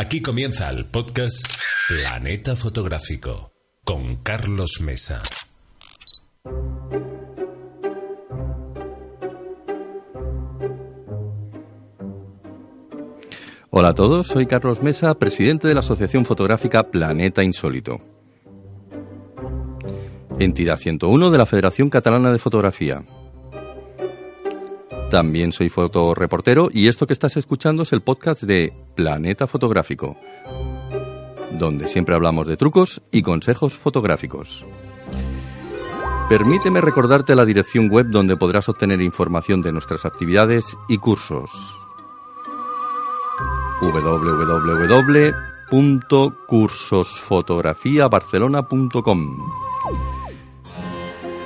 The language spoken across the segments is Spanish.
Aquí comienza el podcast Planeta Fotográfico con Carlos Mesa. Hola a todos, soy Carlos Mesa, presidente de la Asociación Fotográfica Planeta Insólito. Entidad 101 de la Federación Catalana de Fotografía. También soy fotoreportero y esto que estás escuchando es el podcast de Planeta Fotográfico, donde siempre hablamos de trucos y consejos fotográficos. Permíteme recordarte la dirección web donde podrás obtener información de nuestras actividades y cursos www.cursosfotografiabarcelona.com.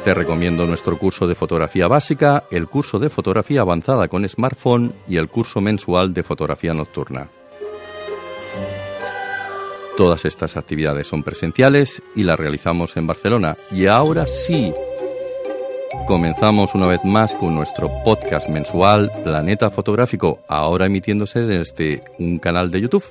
Te recomiendo nuestro curso de fotografía básica, el curso de fotografía avanzada con smartphone y el curso mensual de fotografía nocturna. Todas estas actividades son presenciales y las realizamos en Barcelona. Y ahora sí, Comenzamos una vez más con nuestro podcast mensual Planeta Fotográfico, ahora emitiéndose desde un canal de YouTube.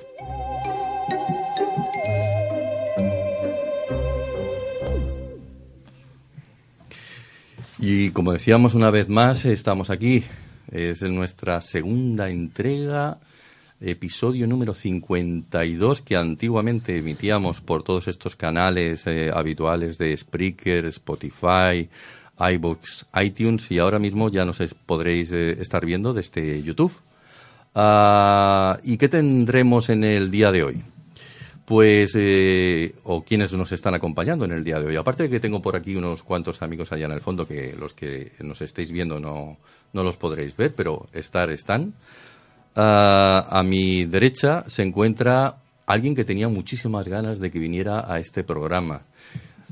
Y como decíamos una vez más, estamos aquí. Es nuestra segunda entrega, episodio número 52 que antiguamente emitíamos por todos estos canales eh, habituales de Spreaker, Spotify, iBooks, iTunes y ahora mismo ya nos podréis eh, estar viendo desde YouTube. Ah, ¿Y qué tendremos en el día de hoy? Pues, eh, o quienes nos están acompañando en el día de hoy. Aparte de que tengo por aquí unos cuantos amigos allá en el fondo que los que nos estéis viendo no, no los podréis ver, pero estar están. Ah, a mi derecha se encuentra alguien que tenía muchísimas ganas de que viniera a este programa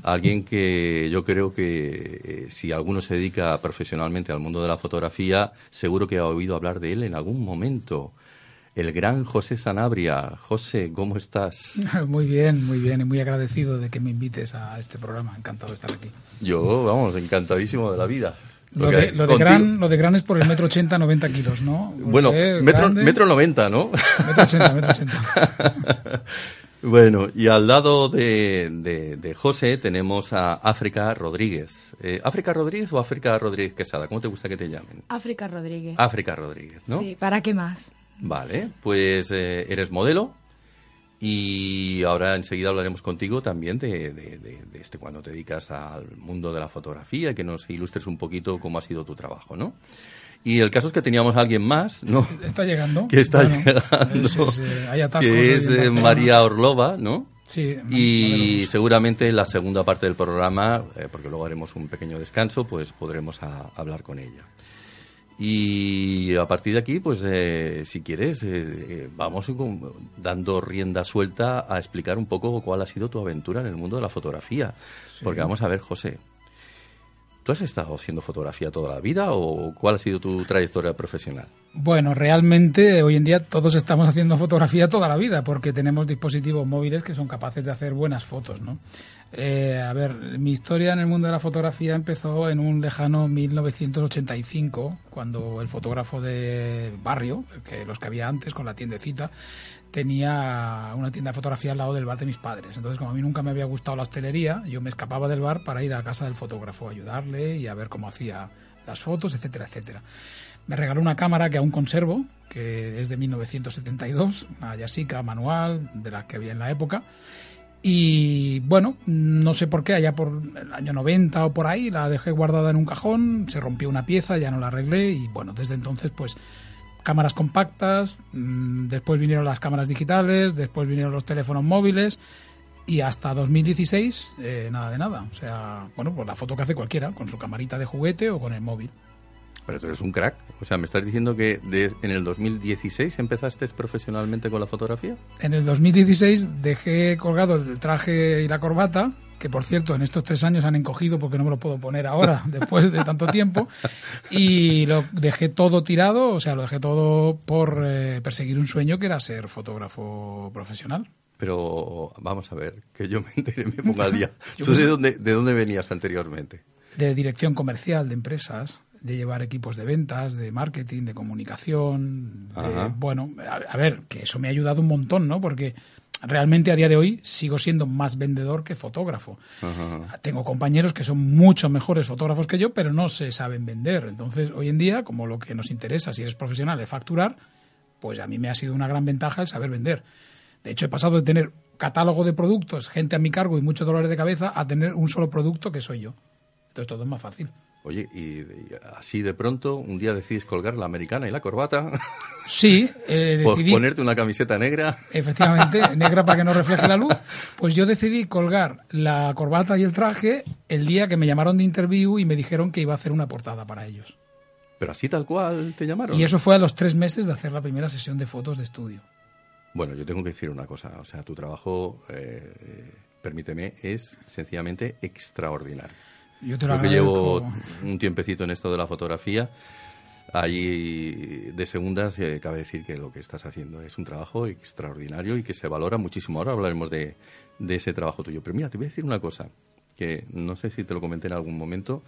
alguien que yo creo que eh, si alguno se dedica profesionalmente al mundo de la fotografía, seguro que ha oído hablar de él en algún momento. El gran José Sanabria. José, ¿cómo estás? Muy bien, muy bien y muy agradecido de que me invites a este programa. Encantado de estar aquí. Yo, vamos, encantadísimo de la vida. Lo de, lo, de gran, lo de gran es por el metro ochenta, noventa kilos, ¿no? bueno, metro, metro noventa, ¿no? Metro ochenta, metro ochenta. Bueno, y al lado de, de, José tenemos a África Rodríguez. Eh, ¿África Rodríguez o África Rodríguez Quesada? ¿Cómo te gusta que te llamen? África Rodríguez. África Rodríguez, ¿no? Sí, ¿para qué más? Vale, pues eh, eres modelo y ahora enseguida hablaremos contigo también de, de, de, este cuando te dedicas al mundo de la fotografía que nos ilustres un poquito cómo ha sido tu trabajo, ¿no? Y el caso es que teníamos a alguien más, ¿no? Está llegando. Que está llegando. que es eh, María Orlova, ¿no? Sí. Y seguramente en la segunda parte del programa, eh, porque luego haremos un pequeño descanso, pues podremos hablar con ella. Y a partir de aquí, pues eh, si quieres, vamos dando rienda suelta a explicar un poco cuál ha sido tu aventura en el mundo de la fotografía. Porque vamos a ver, José, ¿Tú has estado haciendo fotografía toda la vida o cuál ha sido tu trayectoria profesional? Bueno, realmente hoy en día todos estamos haciendo fotografía toda la vida porque tenemos dispositivos móviles que son capaces de hacer buenas fotos, ¿no? Eh, a ver, mi historia en el mundo de la fotografía empezó en un lejano 1985, cuando el fotógrafo de barrio, que los que había antes con la tiendecita, tenía una tienda de fotografía al lado del bar de mis padres. Entonces, como a mí nunca me había gustado la hostelería, yo me escapaba del bar para ir a casa del fotógrafo, a ayudarle y a ver cómo hacía las fotos, etcétera, etcétera. Me regaló una cámara que aún conservo, que es de 1972, una Yasica manual, de la que había en la época, y bueno, no sé por qué, allá por el año 90 o por ahí, la dejé guardada en un cajón, se rompió una pieza, ya no la arreglé y bueno, desde entonces pues cámaras compactas, mm, después vinieron las cámaras digitales, después vinieron los teléfonos móviles y hasta 2016 eh, nada de nada. O sea, bueno, pues la foto que hace cualquiera, con su camarita de juguete o con el móvil. Pero tú eres un crack. O sea, ¿me estás diciendo que en el 2016 empezaste profesionalmente con la fotografía? En el 2016 dejé colgado el traje y la corbata, que por cierto en estos tres años han encogido porque no me lo puedo poner ahora, después de tanto tiempo, y lo dejé todo tirado, o sea, lo dejé todo por eh, perseguir un sueño que era ser fotógrafo profesional. Pero vamos a ver, que yo me enteré, me ponga al día. ¿Tú de dónde, de dónde venías anteriormente? De dirección comercial de empresas de llevar equipos de ventas, de marketing, de comunicación. bueno, a, ver, que eso me ha ayudado un montón, ¿no? Porque realmente a día de hoy sigo siendo más vendedor que fotógrafo. Tengo compañeros que son mucho mejores fotógrafos que yo, pero no se saben vender. Entonces, hoy en día, como lo que nos interesa, si eres profesional, es facturar, pues a mí me ha sido una gran ventaja el saber vender. De hecho, he pasado de tener catálogo de productos, gente a mi cargo y muchos dolores de cabeza, a tener un solo producto que soy yo. Entonces todo es más fácil. Oye, y, así de pronto, un día decides colgar la americana y la corbata. Sí, eh, decidí. Ponerte una camiseta negra. Efectivamente, negra para que no refleje la luz. Pues yo decidí colgar la corbata y el traje el día que me llamaron de interview y me dijeron que iba a hacer una portada para ellos. Pero así tal cual te llamaron. Y eso fue a los tres meses de hacer la primera sesión de fotos de estudio. Bueno, yo tengo que decir una cosa. O sea, tu trabajo, eh, permíteme, es sencillamente extraordinario. Yo te lo que llevo un tiempecito en esto de la fotografía. Allí de segundas eh, cabe decir que lo que estás haciendo es un trabajo extraordinario y que se valora muchísimo. Ahora hablaremos de, ese trabajo tuyo. Pero mira, te voy a decir una cosa que no sé si te lo comenté en algún momento.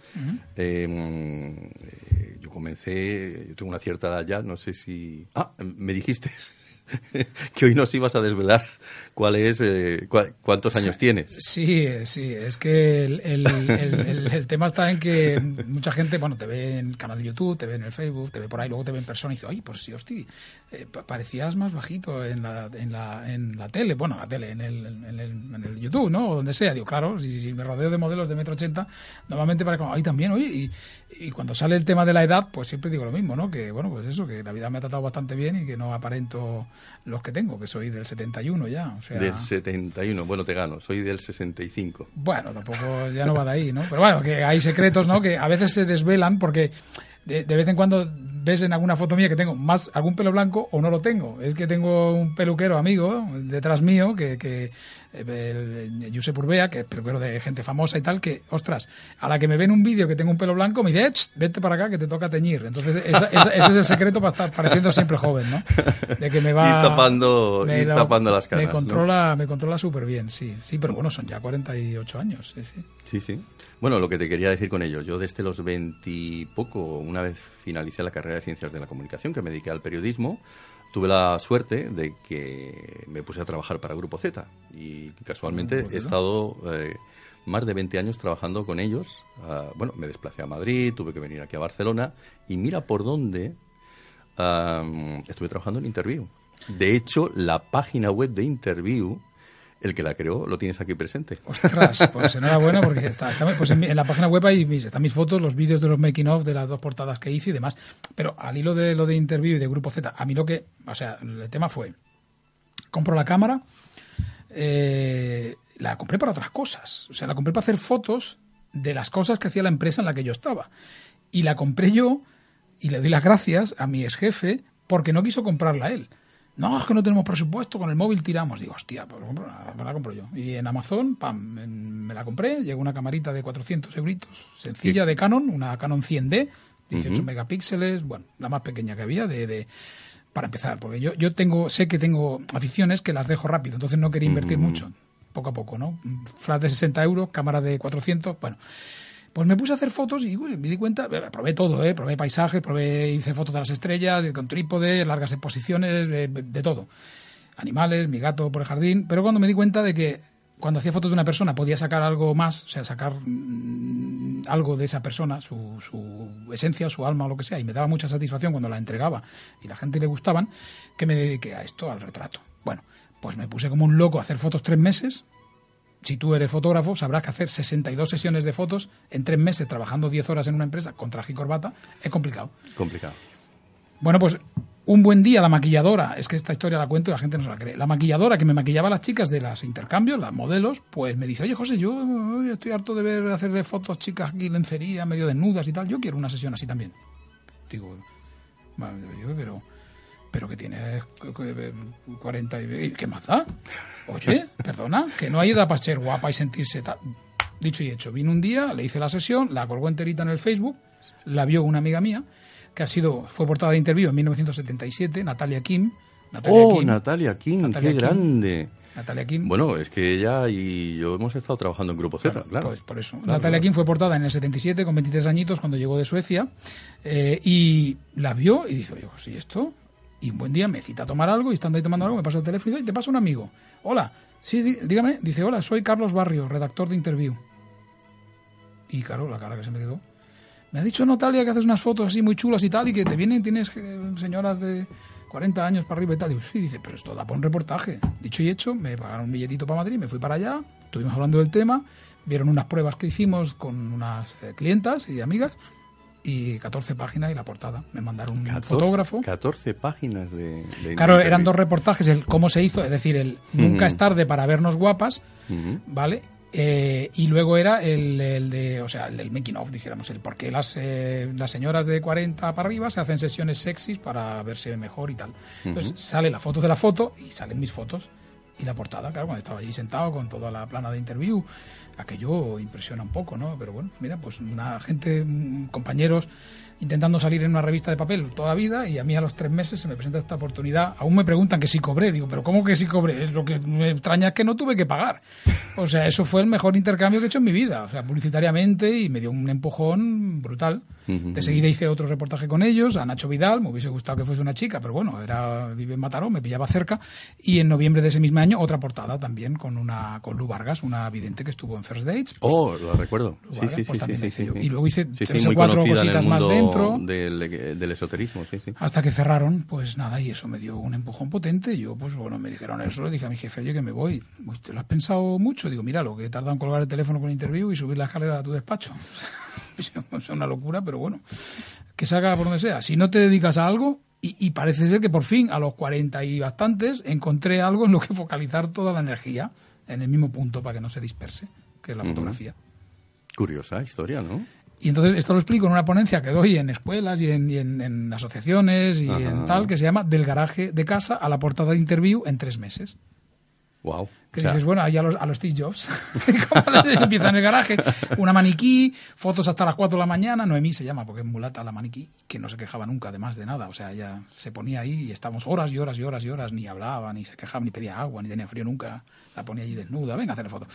Em, eh, yo comencé, yo tengo una cierta edad ya, no sé si... Ah, me dijiste que hoy nos ibas a desvelar cuál es, eh, cuántos años tienes. Sí, sí, es que el, el, tema está en que mucha gente, bueno, te ve en el canal de YouTube, te ve en el Facebook, te ve por ahí, luego te ve en persona y dice, ay, pues sí, hostia, eh, parecías más bajito en la, en la, en la tele, bueno, en la tele, en el, en el, en el YouTube, ¿no? O donde sea. Digo, claro, si, me rodeo de modelos de metro ochenta, normalmente para como, ay, también, oye, y, y cuando sale el tema de la edad, pues siempre digo lo mismo, ¿no? Que, bueno, pues eso, que la vida me ha tratado bastante bien y que no aparento los que tengo, que soy del 71 ya. Sea... Del 71, bueno, te gano, soy del 65. Bueno, tampoco ya no va de ahí, ¿no? Pero bueno, que hay secretos, ¿no? Que a veces se desvelan porque de, vez en cuando ves en alguna foto mía que tengo más algún pelo blanco o no lo tengo. Es que tengo un peluquero amigo detrás mío que, que el Josep Urbea, que es peluquero de gente famosa y tal, que, ostras, a la que me ven un vídeo que tengo un pelo blanco, me dice, vete para acá que te toca teñir. Entonces, ese es el secreto para estar pareciendo siempre joven, ¿no? De que me va... Ir tapando, tapando las caras. Me controla, me controla súper bien, sí. Sí, pero bueno, son ya 48 años, sí, sí. Sí, sí. Bueno, lo que te quería decir con ello, yo desde los 20 poco, una vez finalicé la carrera de Ciencias de la Comunicación, que me dediqué al periodismo, tuve la suerte de que me puse a trabajar para Grupo Z y casualmente he estado eh, más de 20 años trabajando con ellos. Ah, bueno, me desplacé a Madrid, tuve que venir aquí a Barcelona y mira por dónde estuve trabajando en Interview. De hecho, la página web de Interview el que la creó lo tienes aquí presente. Ostras, pues enhorabuena porque está, pues en, la página web ahí están mis fotos, los vídeos de los making of de las dos portadas que hice y demás. Pero al hilo de lo de interview y de Grupo Z, a mí lo que, o sea, el tema fue, compro la cámara, eh, la compré para otras cosas. O sea, la compré para hacer fotos de las cosas que hacía la empresa en la que yo estaba. Y la compré yo y le doy las gracias a mi ex jefe porque no quiso comprarla él. No, es que no tenemos presupuesto, con el móvil tiramos. Digo, hostia, pues me la compro yo. Y en Amazon, pam, me la compré, llegó una camarita de 400 euritos, sencilla de Canon, una Canon 100D, 18 megapíxeles, bueno, la más pequeña que había de, de para empezar, porque yo, yo tengo, sé que tengo aficiones que las dejo rápido, entonces no quería invertir mucho, poco a poco, ¿no? Flash de 60 euros, cámara de 400, bueno. Pues me puse a hacer fotos y me di cuenta, eh, probé todo, ¿eh? probé paisajes, probé, hice fotos de las estrellas, eh, con trípode, largas exposiciones, de, todo. Animales, mi gato por el jardín, pero cuando me di cuenta de que cuando hacía fotos de una persona podía sacar algo más, o sea, sacar mm, algo de esa persona, su, su, esencia, su alma o lo que sea, y me daba mucha satisfacción cuando la entregaba y la gente le gustaban, que me dediqué a esto, al retrato. Bueno, pues me puse como un loco a hacer fotos tres meses, si tú eres fotógrafo, sabrás que hacer 62 sesiones de fotos en tres meses trabajando 10 horas en una empresa con traje y corbata es complicado. Complicado. Bueno, pues un buen día la maquilladora, es que esta historia la cuento y la gente no se la cree, la maquilladora que me maquillaba a las chicas de los intercambios, las modelos, pues me dice, oye José, yo estoy harto de ver hacerle fotos chicas aquí lencería, medio desnudas y tal, yo quiero una sesión así también. Digo, bueno, yo, pero, pero que tienes 40 y... ¿Qué más da? Oye, perdona, que no hay edad para ser guapa y sentirse tal. Dicho y hecho, vino un día, le hice la sesión, la colgó enterita en el Facebook, la vio una amiga mía, que ha sido, fue portada de interview en 1977, Natalia Kim. Natalia oh, Kim. Natalia Kim, Natalia qué Kim. grande. Natalia Kim. Bueno, es que ella y yo hemos estado trabajando en Grupo Z, claro. Pues por eso. Claro, Natalia claro. Kim fue portada en el 77 con 23 añitos cuando llegó de Suecia eh, y la vio y dice, oye, pues, ¿y esto? Y un buen día me cita a tomar algo y estando ahí tomando algo me pasa el teléfono y dice, "Oye, te pasa un amigo. Hola, sí, dí- dígame. Dice, hola, soy Carlos Barrio, redactor de Interview. Y claro, la cara que se me quedó. Me ha dicho Natalia que haces unas fotos así muy chulas y tal y que te vienen, tienes eh, señoras de 40 años para arriba y tal. Digo, sí, dice, pero esto da para un reportaje. Dicho y hecho, me pagaron un billetito para Madrid, me fui para allá, estuvimos hablando del tema, vieron unas pruebas que hicimos con unas eh, clientas y amigas y 14 páginas y la portada. Me mandaron un 14, fotógrafo. 14 páginas de, de Claro, eran dos reportajes, el cómo se hizo, es decir, el nunca Ujú. es tarde para vernos guapas, Ujú. ¿vale? Eh, y luego era el, el de, o sea, el del making of, dijéramos, el por qué las, eh, las señoras de 40 para arriba se hacen sesiones sexys para verse mejor y tal. Entonces sale la foto de la foto y salen mis fotos y la portada, claro, cuando estaba allí sentado con toda la plana de interview, aquello impresiona un poco, ¿no? Pero bueno, mira, pues una gente, mm, compañeros intentando salir en una revista de papel toda la vida y a mí a los tres meses se me presenta esta oportunidad. Aún me preguntan que si cobré. Digo, pero ¿cómo que si cobré? Lo que me extraña es que no tuve que pagar. O sea, eso fue el mejor intercambio que he hecho en mi vida. O sea, publicitariamente y me dio un empujón brutal. De seguida hice otro reportaje con ellos, a Nacho Vidal, me hubiese gustado que fuese una chica, pero bueno, era vive en Mataró, me pillaba cerca. Y en noviembre de ese mismo año, otra portada también con una con Lu Vargas, una vidente que estuvo en First Dates. Pues, Oh, lo recuerdo. Sí, sí, pues sí, sí, sí. Y luego hice tres o cuatro cositas el más dentro. Del, del esoterismo, sí, sí. Hasta que cerraron, pues nada, y eso me dio un empujón potente. Yo, pues bueno, me dijeron eso, le dije a mi jefe, oye, que me voy. Uy, ¿Te lo has pensado mucho? Digo, mira, lo que he tardado en colgar el teléfono con interview y subir la escalera a tu despacho. es una locura, pero bueno, que salga por donde sea. Si no te dedicas a algo, y, y parece ser que por fin, a los 40 y bastantes, encontré algo en lo que focalizar toda la energía en el mismo punto para que no se disperse, que es la fotografía. Curiosa historia, ¿no? Y entonces esto lo explico en una ponencia que doy en escuelas y en, y en- en asociaciones y Ajá. en tal, que se llama Del garaje de casa a la portada de interview en tres meses. Wow. Que dices, bueno, ahí a los, a los Steve Jobs. Empieza en el garaje, una maniquí, fotos hasta las 4 de la mañana. Noemí se llama, porque es mulata la maniquí, que no se quejaba nunca, además de nada. O sea, ella se ponía ahí y estábamos horas y horas y horas y horas, ni hablaba, ni se quejaba, ni pedía agua, ni tenía frío nunca. La ponía allí desnuda, venga a hacerle foto.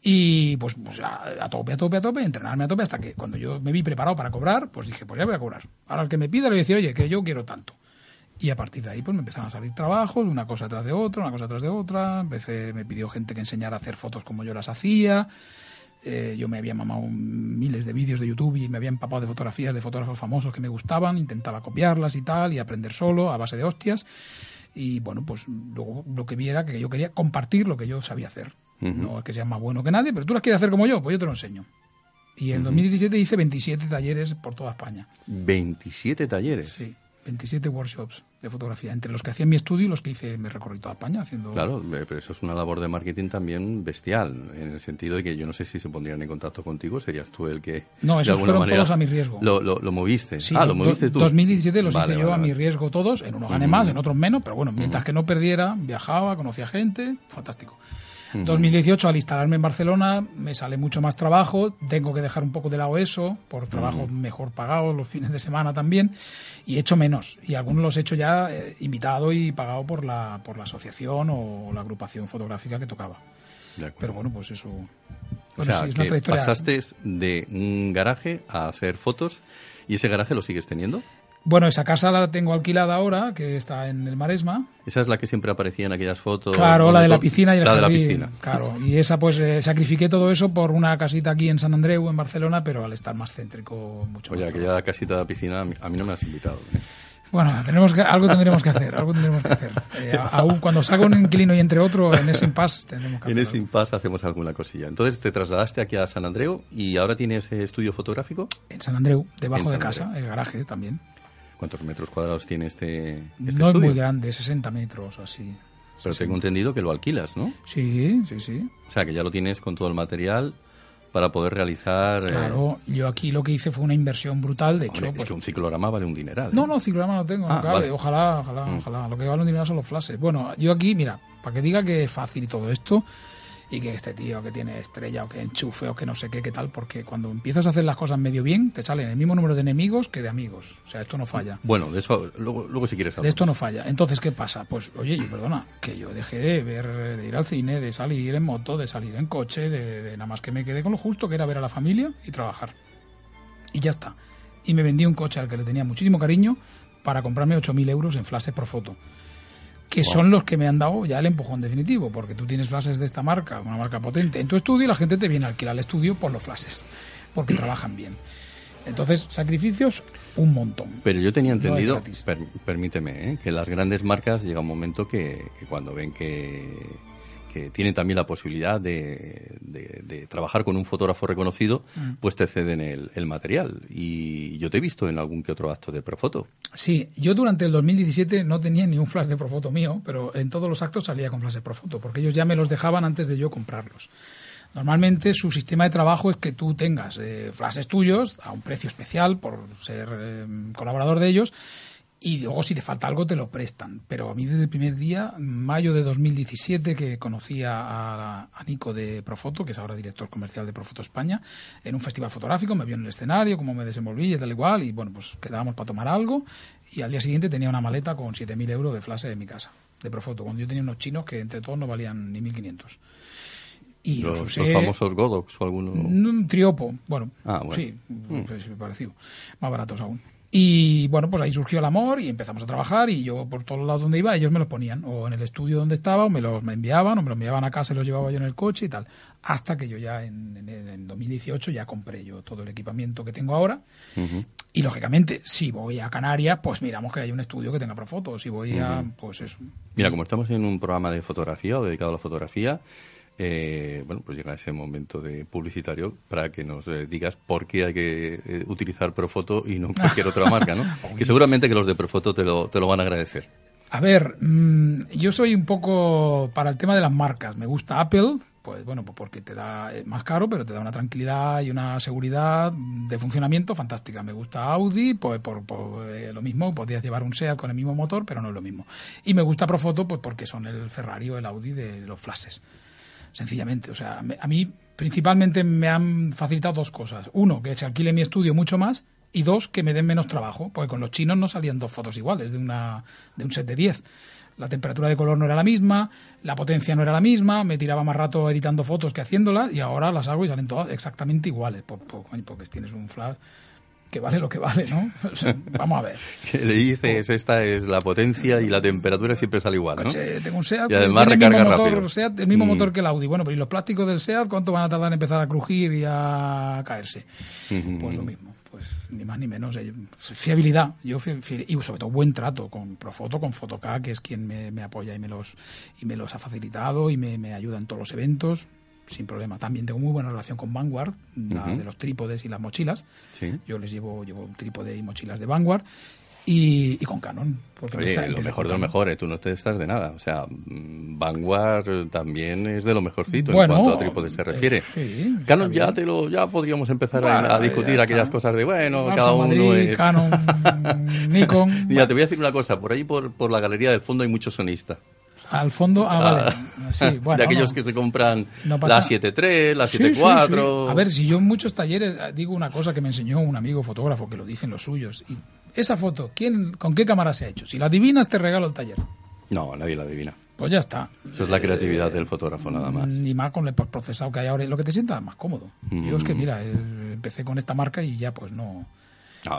Y pues, pues a, a tope, a tope, a tope, entrenarme a tope, hasta que cuando yo me vi preparado para cobrar, pues dije, pues ya voy a cobrar. Ahora el que me pida le voy a decir, oye, que yo quiero tanto. Y a partir de ahí pues me empezaron a salir trabajos, una cosa tras de otra, una cosa tras de otra. Empecé, me pidió gente que enseñara a hacer fotos como yo las hacía. Eh, yo me había mamado miles de vídeos de YouTube y me había empapado de fotografías de fotógrafos famosos que me gustaban. Intentaba copiarlas y tal y aprender solo a base de hostias. Y bueno, pues luego lo que vi era que yo quería compartir lo que yo sabía hacer. No es que sea más bueno que nadie, pero tú las quieres hacer como yo, pues yo te lo enseño. Y en 2017 hice 27 talleres por toda España. 27 talleres. Sí, 27 workshops de fotografía, entre los que hacía en mi estudio y los que hice, me recorrí toda España haciendo... Claro, eh, pero eso es una labor de marketing también bestial, en el sentido de que yo no sé si se pondrían en contacto contigo, serías tú el que... No, de esos alguna fueron manera todos a mi riesgo. Lo, lo, lo moviste. Sí, ah, lo moviste tú. 2017 los Vale, hice yo vale, a mi riesgo todos, en unos gané más, en otros menos, pero bueno, mientras que no perdiera, viajaba, conocía gente, fantástico. 2018, al instalarme en Barcelona, me sale mucho más trabajo, tengo que dejar un poco de lado eso, por trabajo mejor pagado, los fines de semana también, y he hecho menos. Y algunos los he hecho ya eh, invitado y pagado por la, por la asociación o la agrupación fotográfica que tocaba. Pero bueno, pues eso... o Bueno, sea, sí, es una que trayectoria- pasaste de un garaje a hacer fotos y ese garaje lo sigues teniendo. Bueno, esa casa la tengo alquilada ahora, que está en el Maresma. Esa es la que siempre aparecía en aquellas fotos. Claro, la de la piscina y el La de la jardín. piscina. Claro, y esa pues eh, sacrifiqué todo eso por una casita aquí en San Andreu, en Barcelona, pero al estar más céntrico, mucho Oye, más. aquella casita de la piscina a mí, no me has invitado. ¿eh? Bueno, tenemos que, algo tendremos que hacer, algo tendremos que hacer. Eh, aún cuando salga un inquilino y entre otro, en ese impasse tendremos que En hacer ese algo. impasse hacemos alguna cosilla. Entonces te trasladaste aquí a San Andreu y ahora tienes eh, estudio fotográfico. En San Andreu, debajo En de casa, Andreu. el garaje también. ¿Cuántos metros cuadrados tiene este, este no es estudio? muy grande, 60 metros así. Pero tengo entendido que lo alquilas, ¿no? Sí, sí, sí. O sea, que ya lo tienes con todo el material para poder realizar... eh, Claro, yo aquí lo que hice fue una inversión brutal, de hombre, hecho... es pues, que un ciclorama vale un dineral. No, ¿eh? no, ciclorama no tengo, Ah, no vale. Ojalá, ojalá, Mm. ojalá. Lo que vale un dinero son los flashes. Bueno, yo aquí, mira, para que diga que es fácil y todo esto, y que este tío que tiene estrella o que enchufe o que no sé qué, qué tal, porque cuando empiezas a hacer las cosas medio bien, te salen el mismo número de enemigos que de amigos. O sea, esto no falla. Bueno, de eso luego, luego si quieres De hablar. esto no falla. Entonces, ¿qué pasa? Pues, oye, yo perdona, que yo dejé de ver, de ir al cine, de salir en moto, de salir en coche, de, de nada más que me quedé con lo justo, que era ver a la familia y trabajar. Y ya está. Y me vendí un coche al que le tenía muchísimo cariño para comprarme 8.000 euros en flashes por foto. Que Wow. son los que me han dado ya el empujón definitivo, porque tú tienes flashes de esta marca, una marca potente, en tu estudio y la gente te viene a alquilar el estudio por los flashes, porque trabajan bien. Entonces, sacrificios, un montón. Pero yo tenía entendido, per- permíteme, ¿eh? que las grandes marcas llega un momento que, que cuando ven que, que tienen también la posibilidad de, de- de trabajar con un fotógrafo reconocido, Mm. pues te ceden el, el material. Y yo te he visto en algún que otro acto de Profoto. Sí, yo durante el 2017 no tenía ni un flash de Profoto mío, pero en todos los actos salía con flash de Profoto, porque ellos ya me los dejaban antes de yo comprarlos. Normalmente su sistema de trabajo es que tú tengas eh, flashes tuyos a un precio especial por ser eh, colaborador de ellos y luego si te falta algo te lo prestan. Pero a mí desde el primer día, mayo de 2017, que conocí a, a Nico de Profoto, que es ahora director comercial de Profoto España, en un festival fotográfico, me vio en el escenario, cómo me desenvolví y tal igual, y bueno, pues quedábamos para tomar algo y al día siguiente tenía una maleta con 7.000 euros de flash en mi casa, de Profoto, cuando yo tenía unos chinos que entre todos no valían ni 1.500. Y los, Los, usé- los famosos Godox o alguno. un triopo, bueno, Ah, bueno. sí, pues, parecido, más baratos aún. Y bueno, pues ahí surgió el amor y empezamos a trabajar y yo por todos lados donde iba ellos me los ponían, o en el estudio donde estaba, o me los me enviaban, o me los enviaban a casa y los llevaba yo en el coche y tal. Hasta que yo ya en, en, en 2018 ya compré yo todo el equipamiento que tengo ahora. Y lógicamente, si voy a Canarias, pues miramos que hay un estudio que tenga Profoto. Si voy a, pues eso. Mira, como estamos en un programa de fotografía o dedicado a la fotografía, eh, bueno, pues llega ese momento de publicitario para que nos eh, digas por qué hay que eh, utilizar Profoto y no cualquier otra marca, ¿no? que seguramente que los de Profoto te lo, te lo van a agradecer. A ver, mm, yo soy un poco para el tema de las marcas. Me gusta Apple, pues bueno, pues porque te da es más caro, pero te da una tranquilidad y una seguridad de funcionamiento fantástica. Me gusta Audi, pues por, por, eh, lo mismo, podrías llevar un Seat con el mismo motor, pero no es lo mismo. Y me gusta Profoto, pues porque son el Ferrari o el Audi de los flashes. Sencillamente, o sea, a mí principalmente me han facilitado dos cosas. Uno, que se alquile mi estudio mucho más y dos, que me den menos trabajo, porque con los chinos no salían dos fotos iguales de, una, de un set de 10. La temperatura de color no era la misma, la potencia no era la misma, me tiraba más rato editando fotos que haciéndolas y ahora las hago y salen todas exactamente iguales, porque tienes un flash que vale lo que vale, ¿no? O sea, vamos a ver. Le dices, esta es la potencia y la temperatura siempre sale igual, ¿no? Coche, tengo un SEAT Y además tiene el mismo recarga motor, rápido. SEAT, el mismo Mm. motor que el Audi. Bueno, pero ¿y los plásticos del SEAT cuánto van a tardar en empezar a crujir y a caerse? Pues lo mismo, pues ni más ni menos. eh, Fiabilidad, yo fi- fi- y sobre todo buen trato con Profoto, con Fotoca, que es quien me, me apoya y me los y me los ha facilitado y me, me ayuda en todos los eventos sin problema. También tengo muy buena relación con Vanguard, la de los trípodes y las mochilas. Sí. Yo les llevo llevo un trípode y mochilas de Vanguard y, y con Canon. Oye, lo mejor de lo mejor, ¿eh? tú no te estás de nada. O sea, mm, Vanguard también es de lo mejorcito Bueno, en cuanto a trípode se eh, refiere. sí, Canon ya bien. te lo, ya podríamos empezar Bueno, a, a discutir aquellas cosas de bueno, cada uno es. Canon, Nikon. Mira, te voy a decir una cosa, por ahí por, por la galería del fondo hay muchos sonistas. Al fondo, ah, vale. Sí, bueno, de aquellos no. que se compran No la 7.3, la Sí, sí, 7.4. sí. A ver, si yo en muchos talleres eh, digo una cosa que me enseñó un amigo fotógrafo, que lo dicen los suyos, y esa foto, ¿quién, ¿con qué cámara se ha hecho? Si la adivinas, te regalo el taller. No, nadie la adivina. Pues ya está. Esa es la creatividad del fotógrafo, nada más. Ni más con el procesado que hay ahora, lo que te sienta más cómodo. Yo es que, Mm. mira, eh, empecé con esta marca y ya pues no...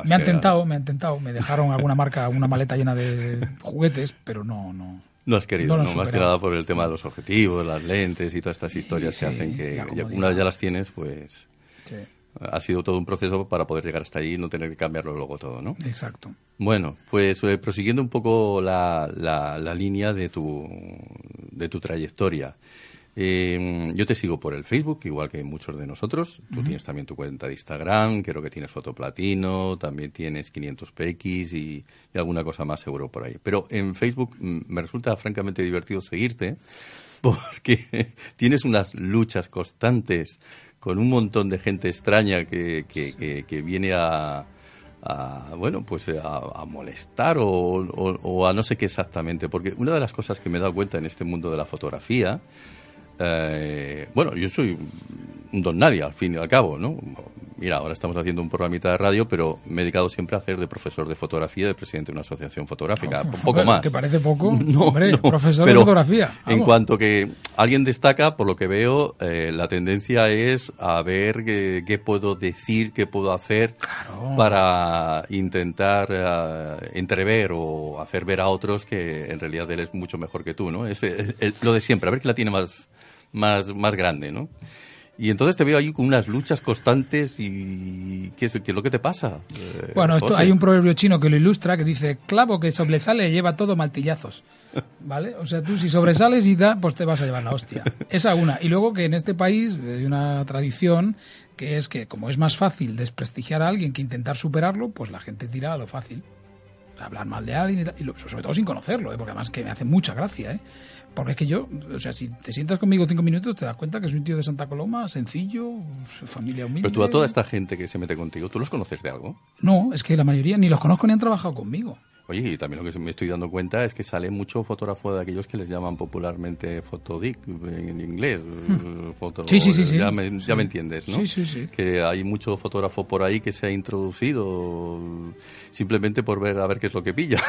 Me han tentado, me han tentado, me dejaron alguna marca, una maleta llena de juguetes, pero no, no. No has querido, No no, más que nada por el tema de los objetivos, las lentes y todas estas historias Sí, que hacen que una vez ya las tienes, pues Sí, ha sido todo un proceso para poder llegar hasta ahí y no tener que cambiarlo luego todo, ¿no? exacto. Bueno, pues eh, prosiguiendo un poco la, la, la línea de tu, de tu trayectoria. Eh, yo te sigo por el Facebook, igual que muchos de nosotros. Tú tienes también tu cuenta de Instagram, creo que tienes Fotoplatino, también tienes 500px y, y alguna cosa más seguro por ahí. Pero en Facebook mm, me resulta francamente divertido seguirte porque tienes unas luchas constantes con un montón de gente extraña que, que, viene a, bueno, pues a, molestar o, a no sé qué exactamente. Porque una de las cosas que me he dado cuenta en este mundo de la fotografía, eh, bueno, yo soy un don nadie al fin y al cabo, ¿no? mira, ahora estamos haciendo un programita de radio, pero me he dedicado siempre a hacer de profesor de fotografía, de presidente de una asociación fotográfica, un poco más. ¿Te parece poco? No, Hombre, profesor de fotografía. En cuanto que alguien destaca, por lo que veo, eh, la tendencia es a ver qué, puedo decir, qué puedo hacer para intentar eh, entrever o hacer ver a otros que en realidad él es mucho mejor que tú, ¿no? Es, lo de siempre, a ver quién la tiene más, más, más grande, ¿no? Y entonces te veo ahí con unas luchas constantes y ¿qué es, qué es lo que te pasa? Eh, bueno, esto, hay un proverbio chino que lo ilustra que dice, clavo que sobresale lleva todo maltillazos. ¿Vale? O sea, tú si sobresales y da, pues te vas a llevar la hostia. Esa una. Y luego que en este país hay una tradición que es que como es más fácil desprestigiar a alguien que intentar superarlo, pues la gente tira a lo fácil. Hablar mal de alguien y, sobre todo sin conocerlo, ¿eh? porque además que me hace mucha gracia, ¿eh? Porque es que yo, o sea, si te sientas conmigo cinco minutos, te das cuenta que es un tío de Santa Coloma, sencillo, familia humilde. Pero tú a toda esta gente que se mete contigo, ¿tú los conoces de algo? No, es que la mayoría ni los conozco ni han trabajado conmigo. Oye, y también lo que me estoy dando cuenta es que sale mucho fotógrafo de aquellos que les llaman popularmente fotodic en inglés. Hmm. sí, sí, sí, ya, me, ya me entiendes, ¿no? Sí, sí, sí. Que hay mucho fotógrafo por ahí que se ha introducido simplemente por ver a ver qué es lo que pilla.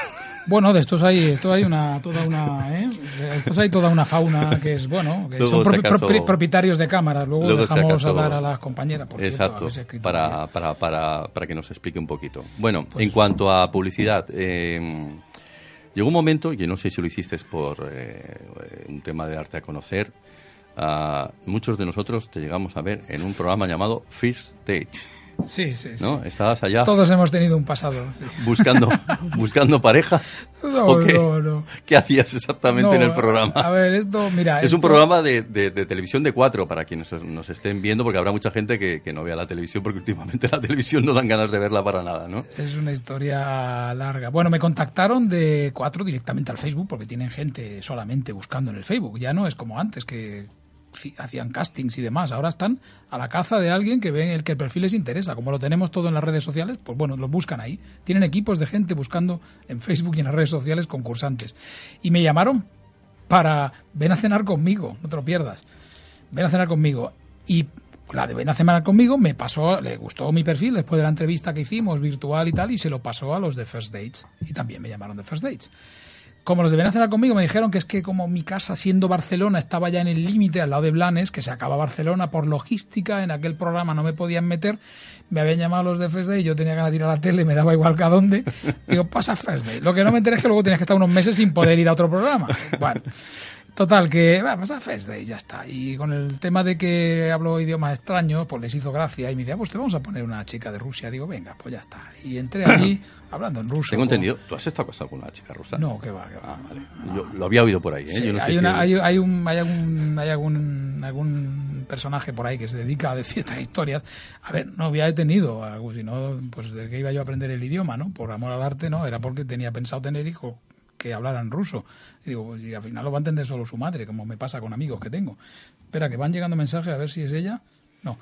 Bueno, de estos hay, esto hay una, toda una, ¿eh? estos hay toda una fauna que es, bueno, que son propietarios de cámaras. Luego, dejamos hablar a las compañeras, por Exacto, para, para, para, para que nos explique un poquito. Bueno, pues en cuanto a publicidad, eh, llegó un momento, y no sé si lo hiciste por eh, un tema de arte a conocer, uh, muchos de nosotros te llegamos a ver en un programa llamado First Stage. Sí, sí, sí. ¿No? Estabas allá. Todos hemos tenido un pasado. Buscando, buscando pareja. No, no, no. ¿Qué hacías exactamente en el programa? A ver, esto, mira. Es un programa de, de, televisión de cuatro para quienes nos estén viendo, porque habrá mucha gente que, que, no vea la televisión, porque últimamente la televisión no dan ganas de verla para nada, ¿no? Es una historia larga. Bueno, me contactaron de cuatro directamente al Facebook, porque tienen gente solamente buscando en el Facebook. Ya no es como antes, que hacían castings y demás. Ahora están a la caza de alguien que ve el que el perfil les interesa. Como lo tenemos todo en las redes sociales, pues bueno, lo buscan ahí. Tienen equipos de gente buscando en Facebook y en las redes sociales concursantes. Y me llamaron para ven a cenar conmigo, no te lo pierdas. Ven a cenar conmigo. Y la de ven a cenar conmigo me pasó, le gustó mi perfil después de la entrevista que hicimos virtual y tal, y se lo pasó a los de First Dates. Y también me llamaron de First Dates como los deben hacer conmigo, me dijeron que es que como mi casa siendo Barcelona estaba ya en el límite al lado de Blanes, que se acaba Barcelona por logística, en aquel programa no me podían meter, me habían llamado los de FSD y yo tenía ganas de ir a la tele, me daba igual que a dónde. Digo, pasa FSD. Lo que no me enteré es que luego tenías que estar unos meses sin poder ir a otro programa. Bueno, Total, que va, pues a First Day, ya está. Y con el tema de que hablo idiomas extraños, pues les hizo gracia y me decía, ah, pues te vamos a poner una chica de Rusia. Digo, venga, pues ya está. Y entré allí hablando en ruso. Tengo entendido, ¿tú has estado casado con una chica rusa? No, que va, que va. Ah, vale. Yo lo había oído por ahí, ¿eh? Yo no hay, sé una, hay, hay, un, hay, algún, hay algún, algún personaje por ahí que se dedica a decir estas historias. A ver, no había detenido, sino pues de que iba yo a aprender el idioma, ¿no? Por amor al arte, ¿no? Era porque tenía pensado tener hijos que hablaran ruso. Y digo, pues, y al final lo va a entender solo su madre, como me pasa con amigos que tengo. Espera, que van llegando mensajes a ver si es ella. No.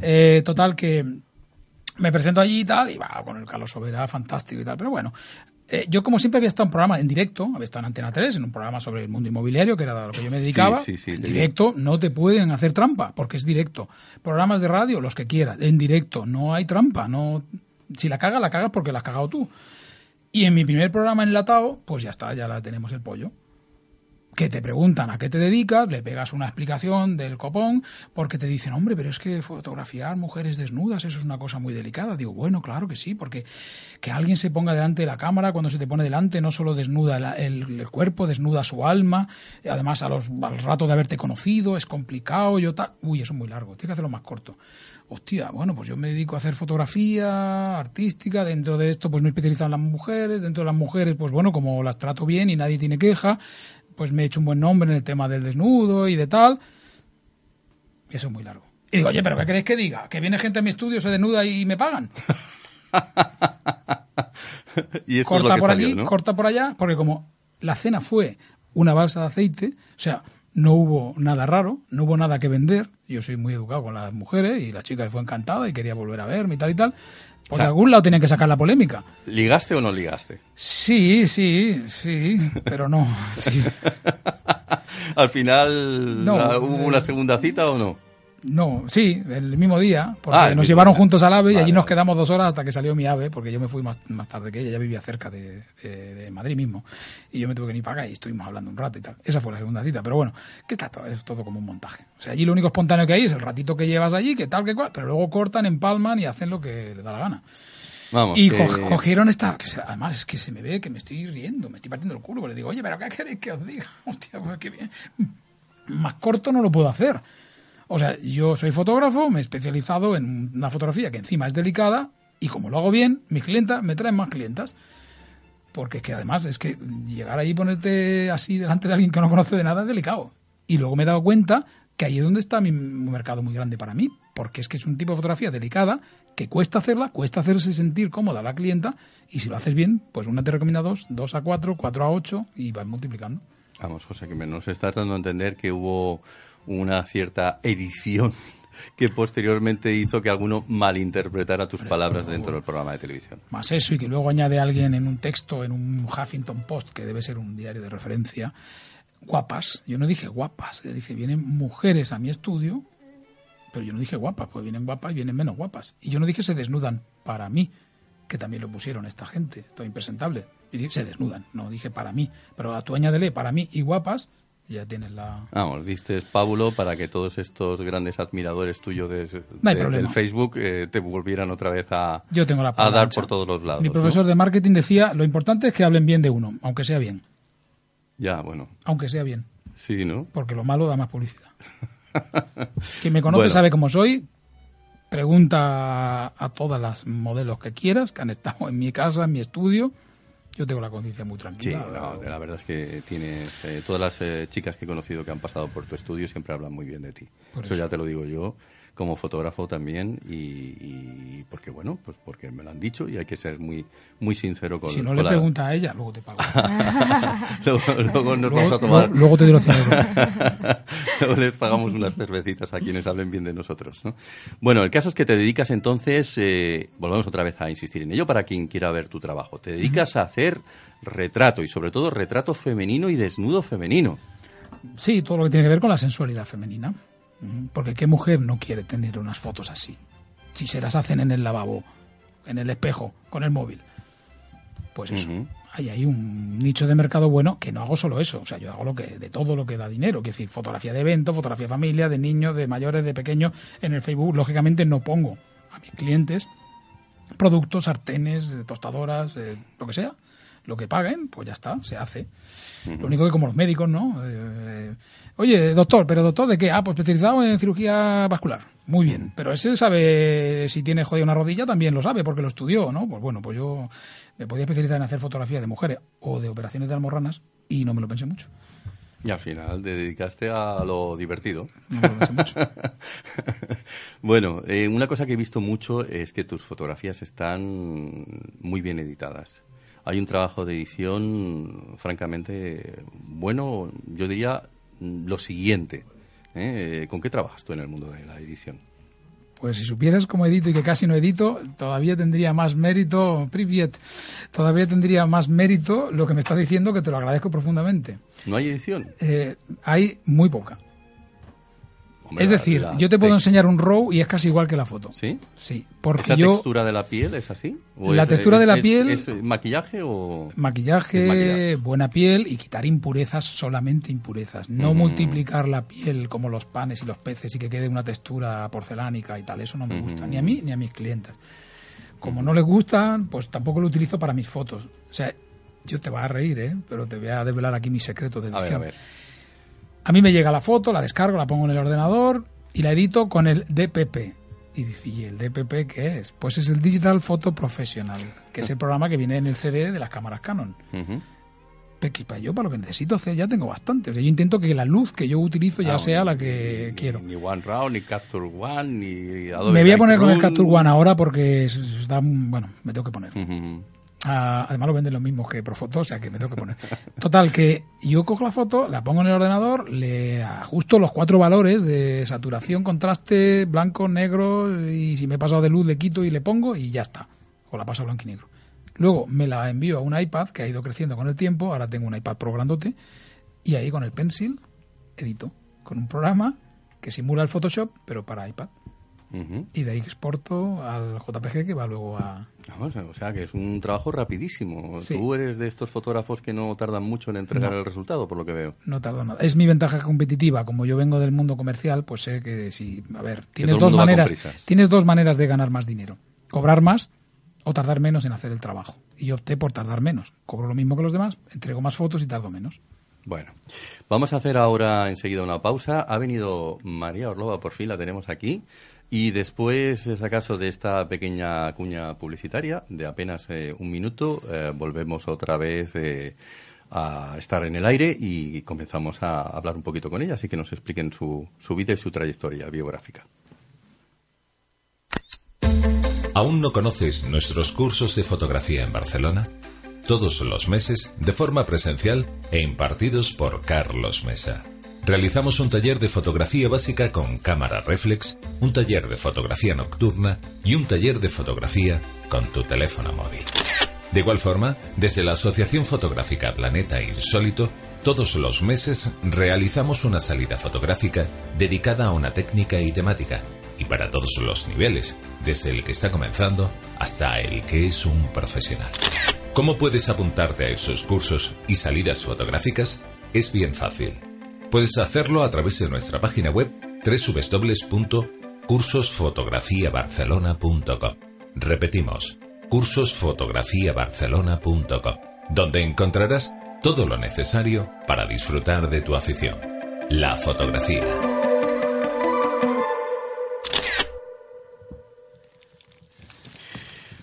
Eh, total, que me presento allí y tal, y va con el Carlos Sobera, fantástico y tal. Pero bueno, eh, yo como siempre había estado en un programa en directo, había estado en Antena 3, en un programa sobre el mundo inmobiliario, que era a lo que yo me dedicaba. en directo no te pueden hacer trampa, porque es directo. Programas de radio, los que quieras, en directo, no hay trampa. no Si la cagas, la cagas porque la has cagado tú. Y en mi primer programa enlatado, pues ya está, ya la tenemos el pollo. Que te preguntan a qué te dedicas, le pegas una explicación del copón, porque te dicen, hombre, pero es que fotografiar mujeres desnudas, eso es una cosa muy delicada. Digo, bueno, claro que sí, porque que alguien se ponga delante de la cámara, cuando se te pone delante, no solo desnuda el, cuerpo, desnuda su alma, además a los, al rato de haberte conocido, es complicado, yo tal. Uy, eso es muy largo, tienes que hacerlo más corto hostia, bueno, pues yo me dedico a hacer fotografía artística, dentro de esto pues me en las mujeres, dentro de las mujeres pues bueno, como las trato bien y nadie tiene queja, pues me he hecho un buen nombre en el tema del desnudo y de tal. Eso es muy largo. Y digo, oye, ¿pero qué queréis que diga? ¿Que viene gente a mi estudio, se desnuda y me pagan? y corta por aquí, corta por allá, porque como la cena fue una balsa de aceite, o sea, no hubo nada raro, no hubo nada que vender. Yo soy muy educado con las mujeres y la chica le fue encantada y quería volver a verme y tal y tal. Por O sea- algún lado tenían que sacar la polémica. ¿Ligaste o no ligaste? Sí, sí, sí, pero no. Sí. Al final, No, ¿hubo eh, una segunda cita o no? No, sí, el mismo día, porque Ah, nos llevaron día. juntos al AVE y allí nos quedamos dos horas hasta que salió mi AVE, porque yo me fui más, más tarde que ella, ella vivía cerca de, de- de Madrid mismo, y yo me tuve que para acá y estuvimos hablando un rato y tal. Esa fue la segunda cita, pero bueno, que está todo, es todo como un montaje. O sea, allí lo único espontáneo que hay es el ratito que llevas allí, que tal, que cual, pero luego cortan, empalman y hacen lo que les da la gana. Vamos, Y que- cogieron esta, que se- además es que se me ve que me estoy riendo, me estoy partiendo el culo, le digo, oye, pero ¿qué queréis que os diga? Hostia, pues qué bien. Más corto no lo puedo hacer. O sea, yo soy fotógrafo, me he especializado en una fotografía que encima es delicada y como lo hago bien, mis clientas me traen más clientas. Porque es que además es que llegar ahí y ponerte así delante de alguien que no conoce de nada es delicado. Y luego me he dado cuenta que ahí es donde está mi mercado muy grande para mí, porque es que es un tipo de fotografía delicada que cuesta hacerla, cuesta hacerse sentir cómoda la clienta y si lo haces bien, pues una te recomienda dos, dos a cuatro, cuatro a ocho y vas multiplicando. Vamos, José, que me nos estás dando a entender que hubo una cierta edición que posteriormente hizo que alguno malinterpretara tus palabras dentro del programa de televisión. Más eso y que luego añade alguien en un texto, en un Huffington Post, que debe ser un diario de referencia, guapas. Yo no dije guapas, yo dije vienen mujeres a mi estudio, pero yo no dije guapas, pues vienen guapas y vienen menos guapas. Y yo no dije se desnudan para mí, que también lo pusieron esta gente, esto impresentable. Y dije se desnudan, no dije para mí, pero a tú añádele para mí y guapas, ya tienes la... Vamos, diste pábulo para que todos estos grandes admiradores tuyos de, No de- problema. del Facebook eh, te volvieran otra vez a, Yo tengo la a dar ancha. por todos los lados. Mi ¿no? profesor de marketing decía, lo importante es que hablen bien de uno, aunque sea bien, Ya, bueno, aunque sea bien. sí, ¿no? porque lo malo da más publicidad. Quien me conoce Bueno. sabe cómo soy. Pregunta a todas las modelos que quieras, que han estado en mi casa, en mi estudio. Yo tengo la conciencia muy Sí, tranquila. no, la verdad es que tienes. eh, todas las eh, chicas que he conocido que han pasado por tu estudio siempre hablan muy bien de ti. Por eso, eso. ya te lo digo yo, como fotógrafo también, y, y porque, bueno, pues porque me lo han dicho y hay que ser muy muy sincero con si no con le la- pregunta a ella, luego te pago. luego, luego nos vamos a tomar. luego- te doy los 100 euros. Luego les pagamos unas cervecitas a quienes hablen bien de nosotros. ¿no? Bueno, el caso es que te dedicas entonces, eh, volvemos otra vez a insistir en ello para quien quiera ver tu trabajo. Te dedicas a hacer retrato y sobre todo retrato femenino y desnudo femenino. Sí, todo lo que tiene que ver con la sensualidad femenina. Porque qué mujer no quiere tener unas fotos así. Si se las hacen en el lavabo, en el espejo, con el móvil. Pues eso. Hay ahí un nicho de mercado bueno que no hago solo eso. O sea, yo hago lo que de todo lo que da dinero. Es decir, fotografía de evento, fotografía de familia, de niños, de mayores, de pequeños. En el Facebook, lógicamente, no pongo a mis clientes productos, sartenes, eh, tostadoras, eh, lo que sea. Lo que paguen, pues ya está, se hace. Lo único que como los médicos, ¿no? Eh, oye, doctor, ¿pero doctor de qué? Ah, pues especializado en cirugía vascular. Muy bien. Pero ese sabe si tiene jodida una rodilla, también lo sabe porque lo estudió, ¿no? Pues bueno, pues yo me podía especializar en hacer fotografía de mujeres o de operaciones de almorranas y no me lo pensé mucho. Y al final te dedicaste a lo divertido. No me lo pensé mucho. bueno, eh, una cosa que he visto mucho es que tus fotografías están muy bien editadas. Hay un trabajo de edición francamente bueno, yo diría mm, lo siguiente. ¿eh? ¿Con qué trabajas tú en el mundo de la edición? Pues si supieras cómo edito y que casi no edito, todavía tendría más mérito, Privyet, todavía tendría más mérito lo que me estás diciendo, que te lo agradezco profundamente. ¿No hay edición? Eh, hay muy poca. Hombre, es decir, la yo te puedo enseñar un RAW y es casi igual que la foto. ¿Sí? Sí, porque ¿Esa yo textura de la piel es así? ¿O La es- textura de la es- piel- ¿Es maquillaje o...? maquillaje, buena piel y quitar impurezas, solamente impurezas. No Mm. multiplicar la piel como los panes y los peces y que quede una textura porcelánica y tal. Eso no me gusta, Mm. ni a mí ni a mis clientes. Como no les gustan, pues tampoco lo utilizo para mis fotos. O sea, yo te vas a reír, ¿eh? Pero te voy a desvelar aquí mis secretos de A ver, edición. a ver. A mí me llega la foto, la descargo, la pongo en el ordenador y la edito con el DPP. Y dice, ¿y el DPP qué es? Pues es el Digital Photo Professional, que es el programa que viene en el CD de las cámaras Canon. Pequi, para yo, para lo que necesito hacer, ya tengo bastante. O sea, yo intento que la luz que yo utilizo ya Ah, sea la que ni- quiero. Ni One Raw, ni Capture One, ni Adobe Me voy a poner con el. Capture One ahora porque da bueno, me tengo que poner. Ah, además lo venden los mismos que Profoto, o sea que me tengo que poner. Total, que yo cojo la foto, la pongo en el ordenador, le ajusto los cuatro valores de saturación, contraste, blanco, negro, y si me he pasado de luz le quito y le pongo y ya está. O la paso blanco y negro. Luego me la envío a un iPad que ha ido creciendo con el tiempo, ahora tengo un iPad Pro grandote, y ahí con el Pencil edito, con un programa que simula el Photoshop, pero para iPad. Y de ahí exporto al JPG que va luego a... o sea, que es un trabajo rapidísimo. Tú eres de estos fotógrafos que no tardan mucho en entregar el resultado, por lo que veo. No tardo nada. Es mi ventaja competitiva. Como yo vengo del mundo comercial, pues sé que si... A ver, tienes dos maneras, tienes dos maneras de ganar más dinero. Cobrar más o tardar menos en hacer el trabajo. Y yo opté por tardar menos. Cobro lo mismo que los demás, entrego más fotos y tardo menos. Bueno, vamos a hacer ahora enseguida una pausa. Ha venido María Orlova, por fin la tenemos aquí. Y después, es acaso de esta pequeña cuña publicitaria de apenas eh, un minuto, eh, volvemos otra vez eh, a estar en el aire y comenzamos a hablar un poquito con ella, así que nos expliquen su vida y su trayectoria biográfica. ¿Aún no conoces nuestros cursos de fotografía en Barcelona? Todos los meses, de forma presencial e impartidos por Carlos Mesa. Realizamos un taller de fotografía básica con cámara reflex, un taller de fotografía nocturna y un taller de fotografía con tu teléfono móvil. De igual forma, desde la Asociación Fotográfica Planeta Insólito, todos los meses realizamos una salida fotográfica dedicada a una técnica y temática, y para todos los niveles, desde el que está comenzando hasta el que es un profesional. ¿Cómo puedes apuntarte a esos cursos y salidas fotográficas? Es bien fácil Puedes hacerlo a través de nuestra página web www.cursosfotografiabarcelona.com. Repetimos, cursosfotografiabarcelona.com, donde encontrarás todo lo necesario para disfrutar de tu afición, la fotografía.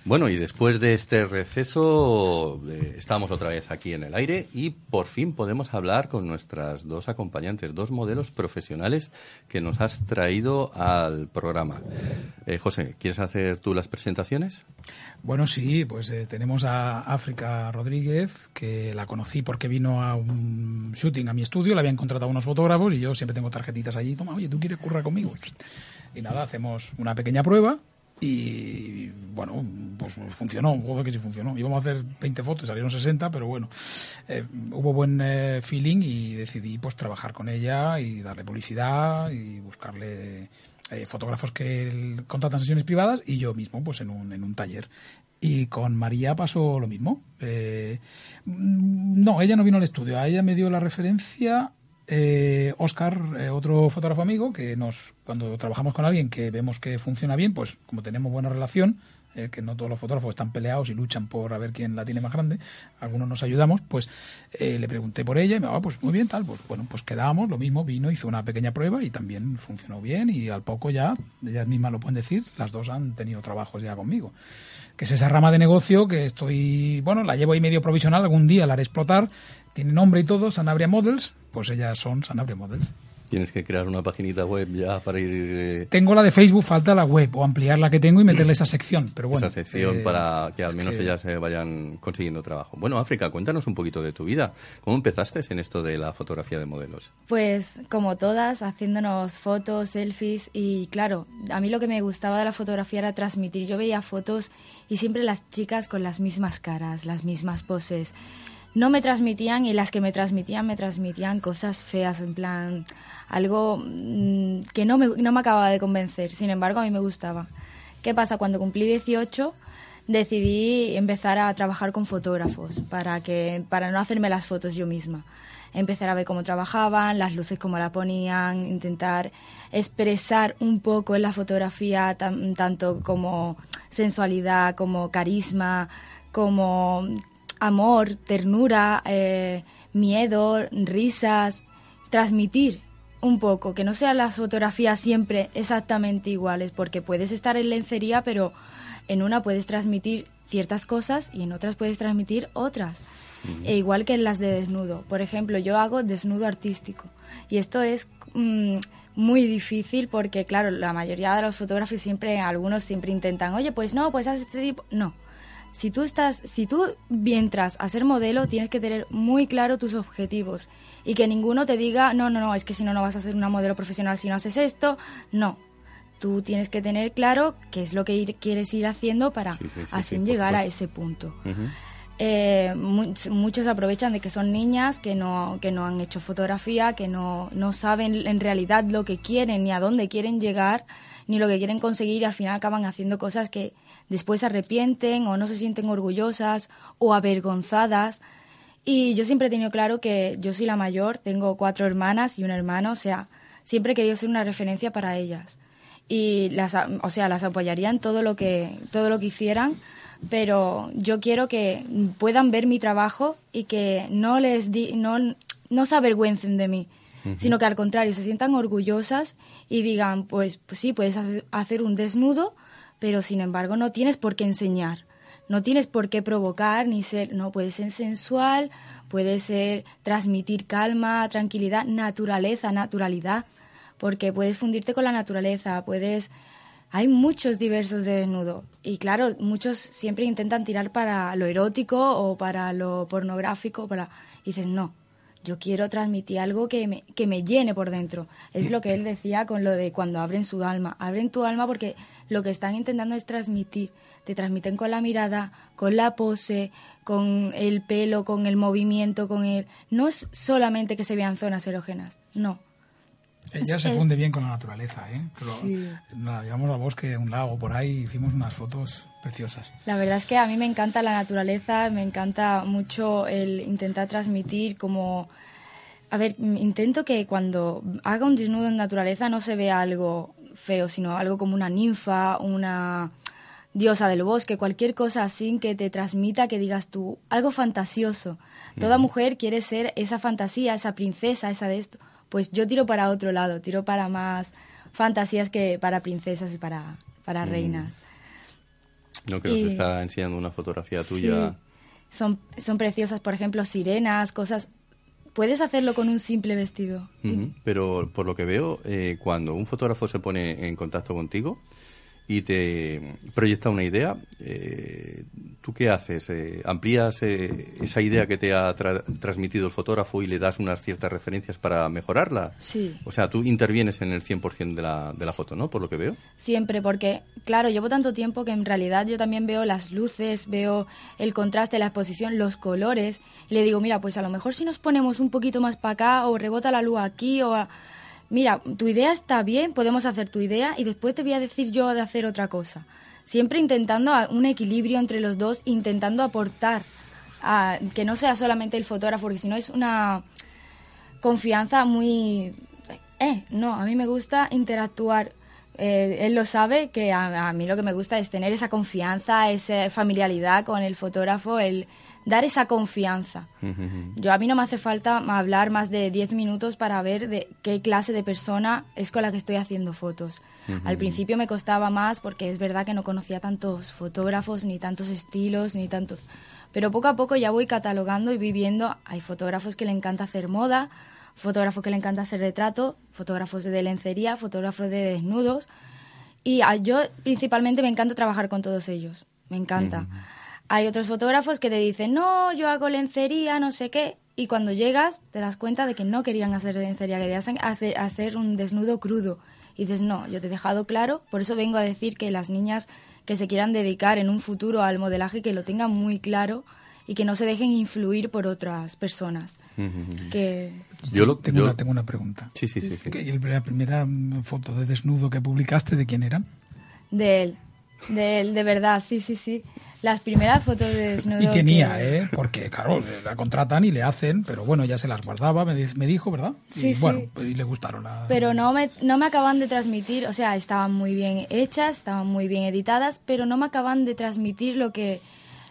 Bueno, y después de este receso eh, estamos otra vez aquí en el aire y por fin podemos hablar con nuestras dos acompañantes, dos modelos profesionales que nos has traído al programa. Eh, José, ¿quieres hacer tú las presentaciones? Bueno, sí, pues eh, tenemos a África Rodríguez, que la conocí porque vino a un shooting a mi estudio, le habían contratado unos fotógrafos y yo siempre tengo tarjetitas allí. Toma, oye, ¿tú quieres currar conmigo? Y nada, hacemos una pequeña prueba y bueno, pues funcionó, joder que sí funcionó. Íbamos a hacer 20 fotos, salieron 60, pero bueno, eh, hubo buen eh, feeling y decidí pues trabajar con ella y darle publicidad y buscarle eh, fotógrafos que contratan sesiones privadas y yo mismo pues en un, en un taller. Y con María pasó lo mismo. no, ella no vino al estudio, a ella me dio la referencia eh, Oscar, eh, otro fotógrafo amigo, que nos, cuando trabajamos con alguien que vemos que funciona bien, pues como tenemos buena relación, eh, que no todos los fotógrafos están peleados y luchan por a ver quién la tiene más grande, algunos nos ayudamos, pues eh, le pregunté por ella y me va, ah, pues muy bien, tal, pues bueno, pues quedamos, lo mismo, vino, hizo una pequeña prueba y también funcionó bien y al poco ya, ellas mismas lo pueden decir, las dos han tenido trabajos ya conmigo que es esa rama de negocio que estoy, bueno, la llevo ahí medio provisional, algún día la haré explotar, tiene nombre y todo, Sanabria Models, pues ellas son Sanabria Models. Tienes que crear una paginita web ya para ir... Eh, tengo la de Facebook, falta la web, o ampliar la que tengo y meterle esa sección, pero bueno. Esa sección eh, para que al menos ellas se vayan consiguiendo trabajo. Bueno, África, cuéntanos un poquito de tu vida. ¿Cómo empezaste en esto de la fotografía de modelos? Pues como todas, haciéndonos fotos, selfies y claro, a mí lo que me gustaba de la fotografía era transmitir. Yo veía fotos y siempre las chicas con las mismas caras, las mismas poses no me transmitían y las que me transmitían me transmitían cosas feas, en plan algo mm, que no me, no me acababa de convencer. Sin embargo, a mí me gustaba. ¿Qué pasa? Cuando cumplí 18 decidí empezar a trabajar con fotógrafos para, que, para no hacerme las fotos yo misma. Empezar a ver cómo trabajaban, las luces cómo la ponían, intentar expresar un poco en la fotografía tanto como sensualidad, como carisma, como amor, ternura, eh, miedo, risas, transmitir un poco, que no sean las fotografías siempre exactamente iguales, porque puedes estar en lencería, pero en una puedes transmitir ciertas cosas y en otras puedes transmitir otras. E igual que en las de desnudo. Por ejemplo, yo hago desnudo artístico. Y esto es mm, muy difícil porque, claro, la mayoría de los fotógrafos siempre, algunos siempre intentan, oye, pues no, pues haz este tipo. No si tú estás, si tú entras a ser modelo, tienes que tener muy claro tus objetivos y que ninguno te diga, no, no, no, es que si no, no vas a ser una modelo profesional si no haces esto. No, tú tienes que tener claro qué es lo que quieres ir haciendo para así llegar a ese punto. Eh, muchos aprovechan de que son niñas que no, que no han hecho fotografía, que no, no saben en realidad lo que quieren, ni a dónde quieren llegar, ni lo que quieren conseguir y al final acaban haciendo cosas que después se arrepienten o no se sienten orgullosas o avergonzadas. Y yo siempre he tenido claro que yo soy la mayor, tengo cuatro hermanas y un hermano, o sea, siempre he querido ser una referencia para ellas. Y las, o sea, las apoyaría en todo lo que, todo lo que hicieran pero yo quiero que puedan ver mi trabajo y que no les di, no, no se avergüencen de mí, sino que al contrario se sientan orgullosas y digan, pues, pues sí, puedes hacer un desnudo, pero sin embargo no tienes por qué enseñar, no tienes por qué provocar ni ser, no, puedes ser sensual, puedes ser transmitir calma, tranquilidad, naturaleza, naturalidad, porque puedes fundirte con la naturaleza, puedes hay muchos diversos de desnudo. Y claro, muchos siempre intentan tirar para lo erótico o para lo pornográfico. Para... Y dices, no, yo quiero transmitir algo que me, que me llene por dentro. Es lo que él decía con lo de cuando abren su alma. Abren tu alma porque lo que están intentando es transmitir. Te transmiten con la mirada, con la pose, con el pelo, con el movimiento, con el... No es solamente que se vean zonas erógenas, no ella se funde bien con la naturaleza, ¿eh? sí. Nada, llevamos al bosque, un lago por ahí, hicimos unas fotos preciosas. La verdad es que a mí me encanta la naturaleza, me encanta mucho el intentar transmitir como... A ver, intento que cuando haga un desnudo en naturaleza no se vea algo feo, sino algo como una ninfa, una diosa del bosque, cualquier cosa así que te transmita, que digas tú, algo fantasioso. Toda mujer quiere ser esa fantasía, esa princesa, esa de esto pues yo tiro para otro lado, tiro para más fantasías que para princesas y para, para mm. reinas. No, que nos está enseñando una fotografía tuya. son, son preciosas, por ejemplo, sirenas, cosas... Puedes hacerlo con un simple vestido. Pero por lo que veo, eh, cuando un fotógrafo se pone en contacto contigo, y te proyecta una idea, eh, ¿tú qué haces? Eh, ¿Amplías eh, esa idea que te ha transmitido el fotógrafo y le das unas ciertas referencias para mejorarla? Sí. O sea, tú intervienes en el 100% de la, de la foto, ¿no? Por lo que veo. Siempre, porque, claro, llevo tanto tiempo que en realidad yo también veo las luces, veo el contraste, la exposición, los colores. Y le digo, mira, pues a lo mejor si nos ponemos un poquito más para acá o rebota la luz aquí o mira, tu idea está bien, podemos hacer tu idea y después te voy a decir yo de hacer otra cosa. Siempre intentando un equilibrio entre los dos, intentando aportar, que no sea solamente el fotógrafo, porque si no es una confianza muy... Eh, no, a mí me gusta interactuar. Eh, él lo sabe, que a, a, mí lo que me gusta es tener esa confianza, esa familiaridad con el fotógrafo, el dar esa confianza. Yo a mí no me hace falta hablar más de 10 minutos para ver de qué clase de persona es con la que estoy haciendo fotos. Al principio me costaba más porque es verdad que no conocía tantos fotógrafos, ni tantos estilos, ni tantos... Pero poco a poco ya voy catalogando y viviendo. Hay fotógrafos que le encanta hacer moda, fotógrafos que le encanta hacer retrato, fotógrafos de lencería, fotógrafos de desnudos. Y yo principalmente me encanta trabajar con todos ellos. Me encanta. Hay otros fotógrafos que te dicen, no, yo hago lencería, no sé qué, y cuando llegas te das cuenta de que no querían hacer lencería, querían hacer, hacer un desnudo crudo. Y dices, no, yo te he dejado claro, por eso vengo a decir que las niñas que se quieran dedicar en un futuro al modelaje, que lo tengan muy claro y que no se dejen influir por otras personas. que... Yo tengo, Una, tengo una pregunta. Sí, sí, sí. sí. ¿La primera foto de desnudo que publicaste de quién eran? De él. De él, de verdad, sí, sí, sí. Las primeras fotos de desnudo. Y tenía, ¿eh? Porque, claro, la contratan y le hacen, pero bueno, ya se las guardaba, me, dijo, ¿verdad? Sí, y, sí. Bueno, y le gustaron. Pero no me, no me acaban de transmitir, o sea, estaban muy bien hechas, estaban muy bien editadas, pero no me acaban de transmitir lo que.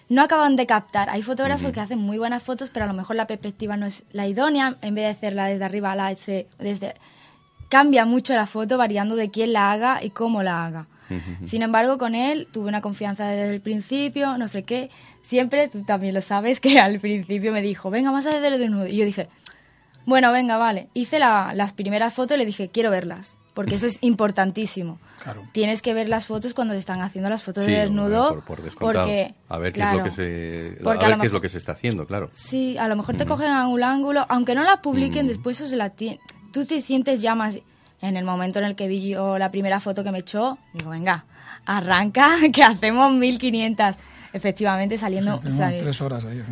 No acaban de captar. Hay fotógrafos que hacen muy buenas fotos, pero a lo mejor la perspectiva no es la idónea. En vez de hacerla desde arriba a la desde cambia mucho la foto variando de quién la haga y cómo la haga. Sin embargo, con él tuve una confianza desde el principio, no sé qué. Siempre, tú también lo sabes, que al principio me dijo, venga, vamos a hacer de nuevo. Y yo dije, bueno, venga, vale. Hice las primeras fotos y le dije, quiero verlas. porque eso es importantísimo. Claro. Tienes que ver las fotos cuando te están haciendo las fotos Sí, de desnudo, por, por porque a ver qué claro, es lo que se a a ver lo qué es lo que se está haciendo, claro. Sí, a lo mejor te cogen a un ángulo, aunque no la publiquen, Mm. después eso se la tú te sientes ya más en el momento en el que vi yo la primera foto que me echó, digo, venga, arranca que hacemos 1500. Efectivamente saliendo sali- tres horas ahí.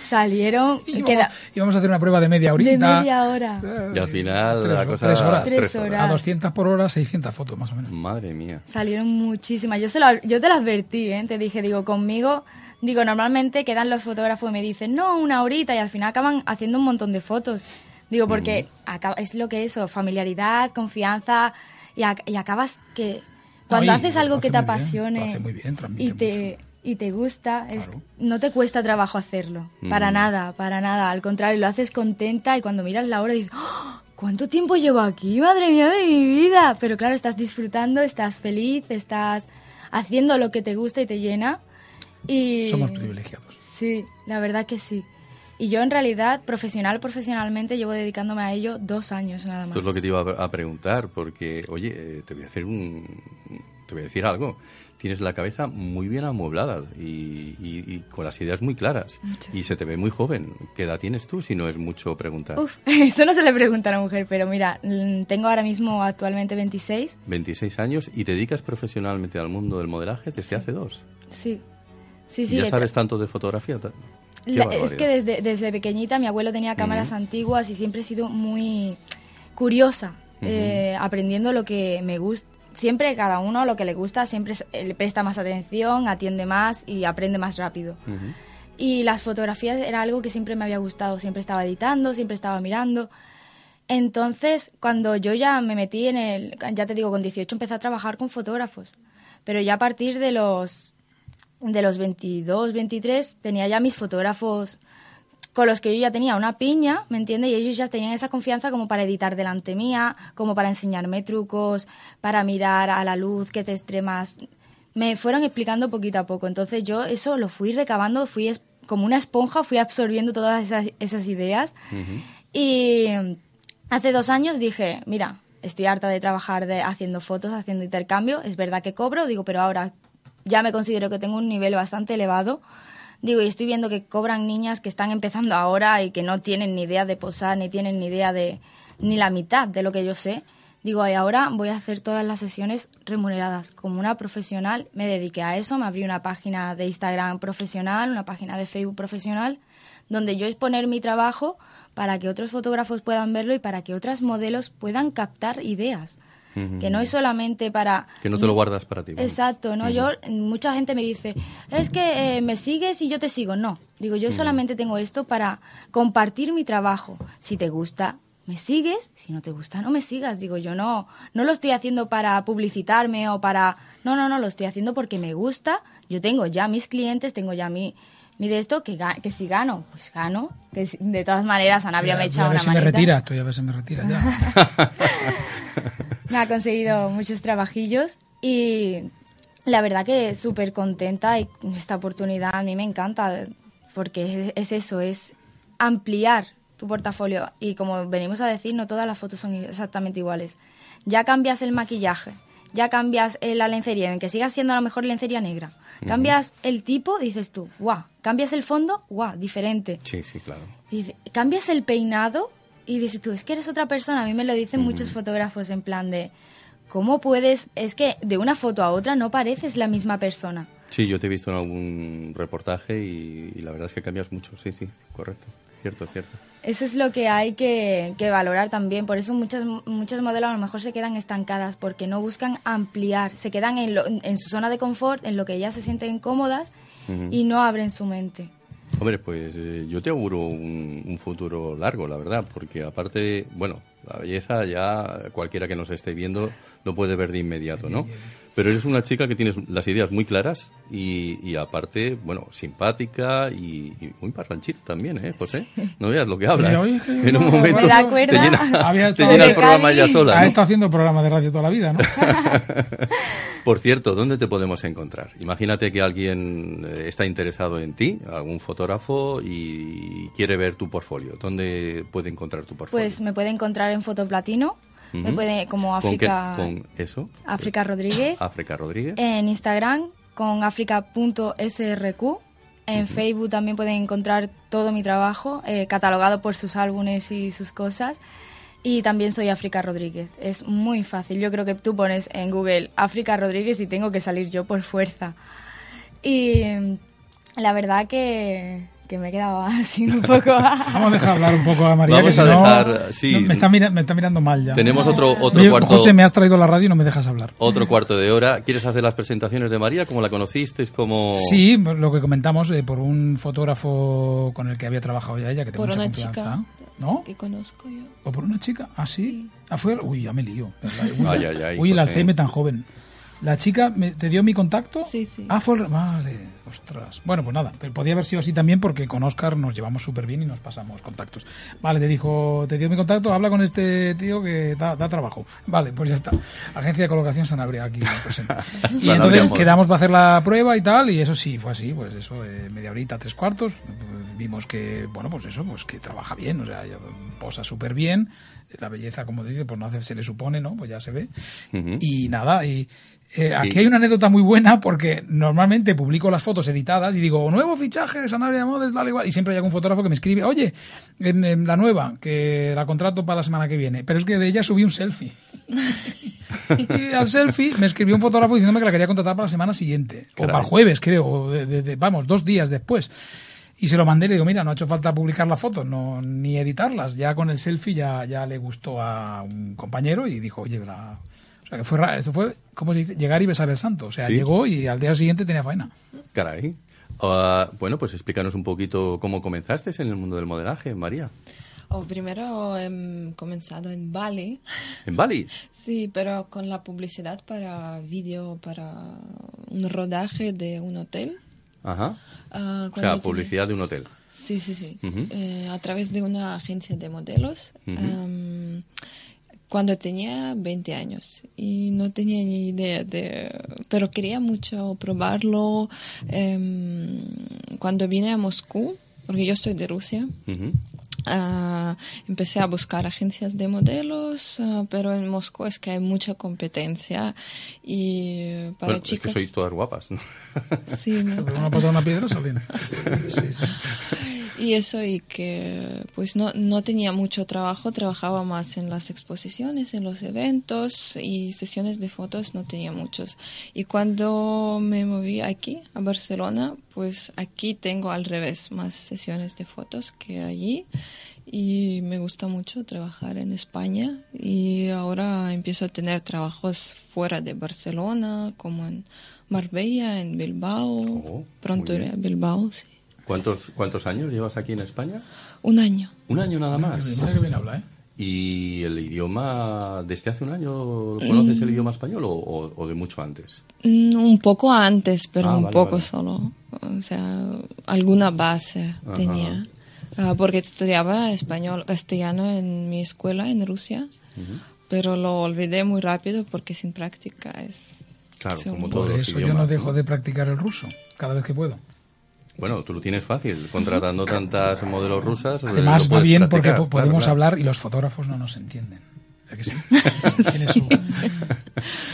salieron Y queda- vamos, y vamos a hacer una prueba de media horita. de media hora. Eh, Y al final tres, la cosa tres horas. Tres horas. A 200 por hora, 600 fotos más o menos. Madre mía. Salieron muchísimas. Yo, se lo, yo te lo advertí, ¿eh? te dije, digo, conmigo, digo, normalmente quedan los fotógrafos y me dicen, no, una horita, y al final acaban haciendo un montón de fotos. Digo, porque acaba- es lo que es eso, familiaridad, confianza, y, ac- y acabas que cuando haces algo que te bien, apasione muy bien, y te y te gusta, es, no te cuesta trabajo hacerlo, para nada, para nada, al contrario, lo haces contenta y cuando miras la hora dices, ¡Oh! ¿cuánto tiempo llevo aquí? Madre mía de mi vida. Pero claro, estás disfrutando, estás feliz, estás haciendo lo que te gusta y te llena. Y Somos privilegiados. Sí, la verdad que sí. Y yo en realidad, profesional, profesionalmente, llevo dedicándome a ello dos años nada más. Esto es lo que te iba a preguntar, porque, oye, eh, te voy a hacer un. Te voy a decir algo. Tienes la cabeza muy bien amueblada y, y- y con las ideas muy claras. Muchas Y se te ve muy joven. ¿Qué edad tienes tú, si no es mucho preguntar? Uf, eso no se le pregunta a una mujer, pero mira, mm, tengo ahora mismo actualmente 26. 26 años y te dedicas profesionalmente al mundo del modelaje desde hace dos. Sí. Sí, ¿Y sí. ya sabes tanto de fotografía? La- es que desde, desde pequeñita mi abuelo tenía cámaras antiguas y siempre he sido muy curiosa, eh, aprendiendo lo que me gusta. Siempre cada uno lo que le gusta, siempre eh, le presta más atención, atiende más y aprende más rápido. Y las fotografías era algo que siempre me había gustado, siempre estaba editando, siempre estaba mirando. Entonces, cuando yo ya me metí en el, ya te digo, con 18 empecé a trabajar con fotógrafos, pero ya a partir de los de los 22, 23 tenía ya mis fotógrafos con los que yo ya tenía una piña, ¿me entiendes? Y ellos ya tenían esa confianza como para editar delante mía, como para enseñarme trucos, para mirar a la luz que te extremas. Me fueron explicando poquito a poco. Entonces yo eso lo fui recabando, fui como una esponja, fui absorbiendo todas esas, esas ideas. Y hace dos años dije, mira, estoy harta de trabajar de, haciendo fotos, haciendo intercambio. Es verdad que cobro, digo, pero ahora ya me considero que tengo un nivel bastante elevado. Digo, y estoy viendo que cobran niñas que están empezando ahora y que no tienen ni idea de posar, ni tienen ni idea de ni la mitad de lo que yo sé. Digo, y ahora voy a hacer todas las sesiones remuneradas. Como una profesional me dediqué a eso, me abrí una página de Instagram profesional, una página de Facebook profesional, donde yo exponer mi trabajo para que otros fotógrafos puedan verlo y para que otras modelos puedan captar ideas. Que no es solamente para... Que no te lo guardas para ti. vamos. Exacto, ¿no? Yo, mucha gente me dice, es que eh, me sigues y yo te sigo. No, digo, yo solamente tengo esto para compartir mi trabajo. Si te gusta, me sigues, si no te gusta, no me sigas. Digo, yo no, no lo estoy haciendo para publicitarme o para... No, no, no, lo estoy haciendo porque me gusta. Yo tengo ya mis clientes, tengo ya mi... Mi de esto, que, que si gano, pues gano. Que si- de todas maneras, Sanabria me ha Voy a echado ver una si me retira, estoy a ver si me retira ya. me ha conseguido muchos trabajillos y la verdad que súper contenta y esta oportunidad a mí me encanta porque es, es eso, es ampliar tu portafolio y como venimos a decir, no todas las fotos son exactamente iguales. Ya cambias el maquillaje, ya cambias eh, la lencería, en que sigas siendo a lo mejor lencería negra. Cambias el tipo, dices tú, guau. Cambias el fondo, guau, diferente. Sí, sí, claro. Dice, cambias el peinado y dices tú, es que eres otra persona. A mí me lo dicen muchos fotógrafos en plan de, ¿cómo puedes? Es que de una foto a otra no pareces la misma persona. Sí, yo te he visto en algún reportaje y, y la verdad es que cambias mucho. Sí, sí, correcto. Cierto, cierto. Eso es lo que hay que, que valorar también. Por eso muchas, muchas modelos a lo mejor se quedan estancadas porque no buscan ampliar. Se quedan en, lo- en su zona de confort, en lo que ellas se sienten cómodas y no abren su mente. Hombre, pues eh, yo te auguro un, un futuro largo, la verdad, porque aparte, bueno, la belleza ya cualquiera que nos esté viendo lo puede ver de inmediato, ¿no? Pero eres una chica que tienes las ideas muy claras y, y aparte, bueno, simpática y, y muy parlanchita también, ¿eh, José? No veas lo que habla. Mira, ¿eh? en un momento ¿Me da te cuerda? llena, te llena el programa ya sola. Ha ¿no? estado haciendo programas de radio toda la vida, ¿no? Por cierto, ¿dónde te podemos encontrar? Imagínate que alguien eh, está interesado en ti, algún fotógrafo, y quiere ver tu portfolio. ¿Dónde puede encontrar tu portfolio? Pues me puede encontrar en Fotoplatino, Me Ujú. puede, como ¿Con qué- África, Con eso. África Rodríguez. África Rodríguez. En Instagram con africa.srq. En Facebook también pueden encontrar todo mi trabajo, eh, catalogado por sus álbumes y sus cosas. Y también soy África Rodríguez. Es muy fácil. Yo creo que tú pones en Google África Rodríguez y tengo que salir yo por fuerza. Y mm, la verdad que, que me he quedado así un poco... Vamos a dejar hablar un poco a María, Vamos que a si no, dejar, sí. no, me, está mira- me está mirando mal ya. Tenemos otro, otro Oye, cuarto. José, me has traído la radio y no me dejas hablar. Otro cuarto de hora. ¿Quieres hacer las presentaciones de María? ¿Cómo la conocisteis? ¿Cómo... Sí, lo que comentamos eh, por un fotógrafo con el que había trabajado ya ella, que tengo Por mucha una confianza. chica ¿No? que conozco yo. ¿O por una chica? ¿Ah, sí? Ah, fue... Uy, ya me lío. Ay, ay, ay, uy, el. Alzheimer tan joven. ¿La chica me- te dio mi contacto? Sí, sí. Ah, fue el... Vale, ostras. Bueno, pues nada, pero podía haber sido así también porque con Oscar nos llevamos súper bien y nos pasamos contactos. Vale, te dijo, te dio mi contacto, habla con este tío que da, da trabajo. Vale, pues ya está. Agencia de colocación Sanabria aquí presente. Y entonces Moda. quedamos para hacer la prueba y tal, y eso sí, fue así, pues eso, eh, media horita, tres cuartos. pues, vimos que, bueno, pues eso, pues que trabaja bien, o sea, posa súper bien. La belleza, como dice, pues no hace, se le supone, ¿no? Pues ya se ve. Ujú. Y nada, y eh, aquí hay una anécdota muy buena porque normalmente publico las fotos editadas y digo, nuevo fichaje de Sanabria Modes, dale igual. Y siempre hay algún fotógrafo que me escribe, oye, en, en la nueva, que la contrato para la semana que viene. Pero es que de ella subí un selfie. y al selfie me escribió un fotógrafo diciéndome que la quería contratar para la semana siguiente. O para el jueves, creo. o de- de- de- vamos, dos días después. Y se lo mandé y le digo, mira, no ha hecho falta publicar las fotos, no, ni editarlas. Ya con el selfie ya, ya le gustó a un compañero y dijo, oye, la... Sea, que fue, eso fue, ¿cómo se dice? Llegar y besar el santo. O sea, Sí. llegó y al día siguiente tenía faena. Caray. Ah, bueno, pues explícanos un poquito cómo comenzaste en el mundo del modelaje, María. Oh, primero he comenzado en Bali, En Bali. sí, pero con la publicidad para vídeo, para un rodaje de un hotel. Ajá. Ah, O sea, publicidad de un hotel. Sí, sí, sí. Ujú. Eh, a través de una agencia de modelos. Ujú. am, cuando tenía 20 años y no tenía ni idea de... Pero quería mucho probarlo. em, cuando vine a Moscú, porque yo soy de Rusia. Ah, empecé a buscar agencias de modelos, ah, pero en Moscú es que hay mucha competencia y eh, para Bueno, es que chicas... sois todas guapas, ¿no? Sí, ¿no? Una patada una piedra salen. Sí, sí. Y eso y que pues no, no tenía mucho trabajo, trabajaba más en las exposiciones, en los eventos y sesiones de fotos no tenía muchos. Y cuando me moví aquí, a Barcelona, pues aquí tengo al revés, más sesiones de fotos que allí. Y me gusta mucho trabajar en España y ahora empiezo a tener trabajos fuera de Barcelona, como en Marbella, en Bilbao, Oh, pronto iré a. Bilbao, sí. ¿Cuántos, ¿Cuántos años llevas aquí en España? Un año. Un año nada más. Mira que bien habla, ¿eh? ¿Y el idioma, desde hace un año, conoces el idioma español o, o- o de mucho antes? Mm, Un poco antes, pero Ah, un vale, poco vale. solo. O sea, alguna base Ajá. tenía. Ah, porque estudiaba español, castellano en mi escuela en Rusia, pero lo olvidé muy rápido porque sin práctica es... Claro, como por todos Por los eso yo idiomas. no dejo de practicar el ruso cada vez que puedo. Bueno, tú lo tienes fácil, contratando tantas modelos rusas. eh, Además, va bien porque po- podemos claro. hablar y los fotógrafos no nos entienden. ¿A que sí? Tiene su-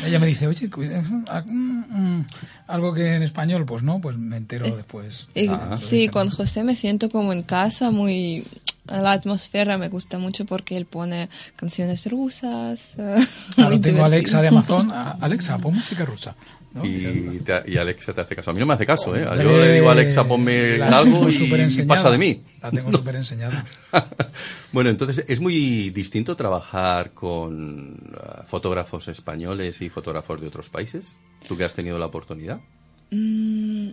Ella me dice, oye, cuida- ah, mm, mm, algo que en español, pues no, pues me entero después. Y Ah. sí, con José me siento como en casa, muy... La atmósfera me gusta mucho porque él pone canciones rusas. eh, Claro, tengo a Alexa de. Amazon. Alexa, pon música rusa. ¿No? Y, te- y Alexa te hace caso. A mí no me hace caso, ¿eh? Yo le digo a Alexa, ponme la algo y, pasa de mí. La tengo súper enseñada. bueno, entonces es muy distinto trabajar con ah, fotógrafos españoles y fotógrafos de otros países. ¿Tú que has tenido la oportunidad? Mm,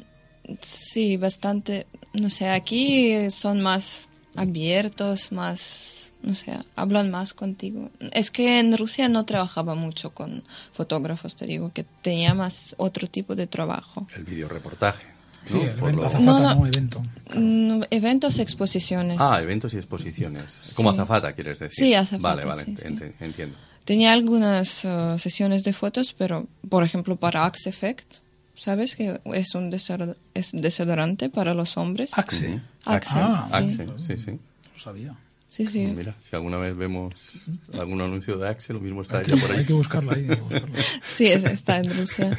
sí, bastante. No sé, aquí son más abiertos, más, no sé, hablan más contigo. Es que en Rusia no trabajaba mucho con fotógrafos, te digo, que tenía más otro tipo de trabajo. El videoreportaje. Sí, ¿no? el Por evento, lo- azafata, No, no. no, evento. Mm, eventos, exposiciones. Ah, eventos y exposiciones. Como Sí. azafata, quieres decir. Sí, azafata, Vale, vale, sí, sí. ent- entiendo. Tenía algunas eh, sesiones de fotos, pero, por ejemplo, para Axe Effect, ¿sabes? Que es un desodor- es desodorante para los hombres. Axe. Axe, Ah, sí. Axe, sí, sí. No sabía. Sí, sí. Mira, si alguna vez vemos algún anuncio de Axe, lo mismo está ella por hay ahí. que ahí. hay que buscarlo. Sí, es- está en Rusia.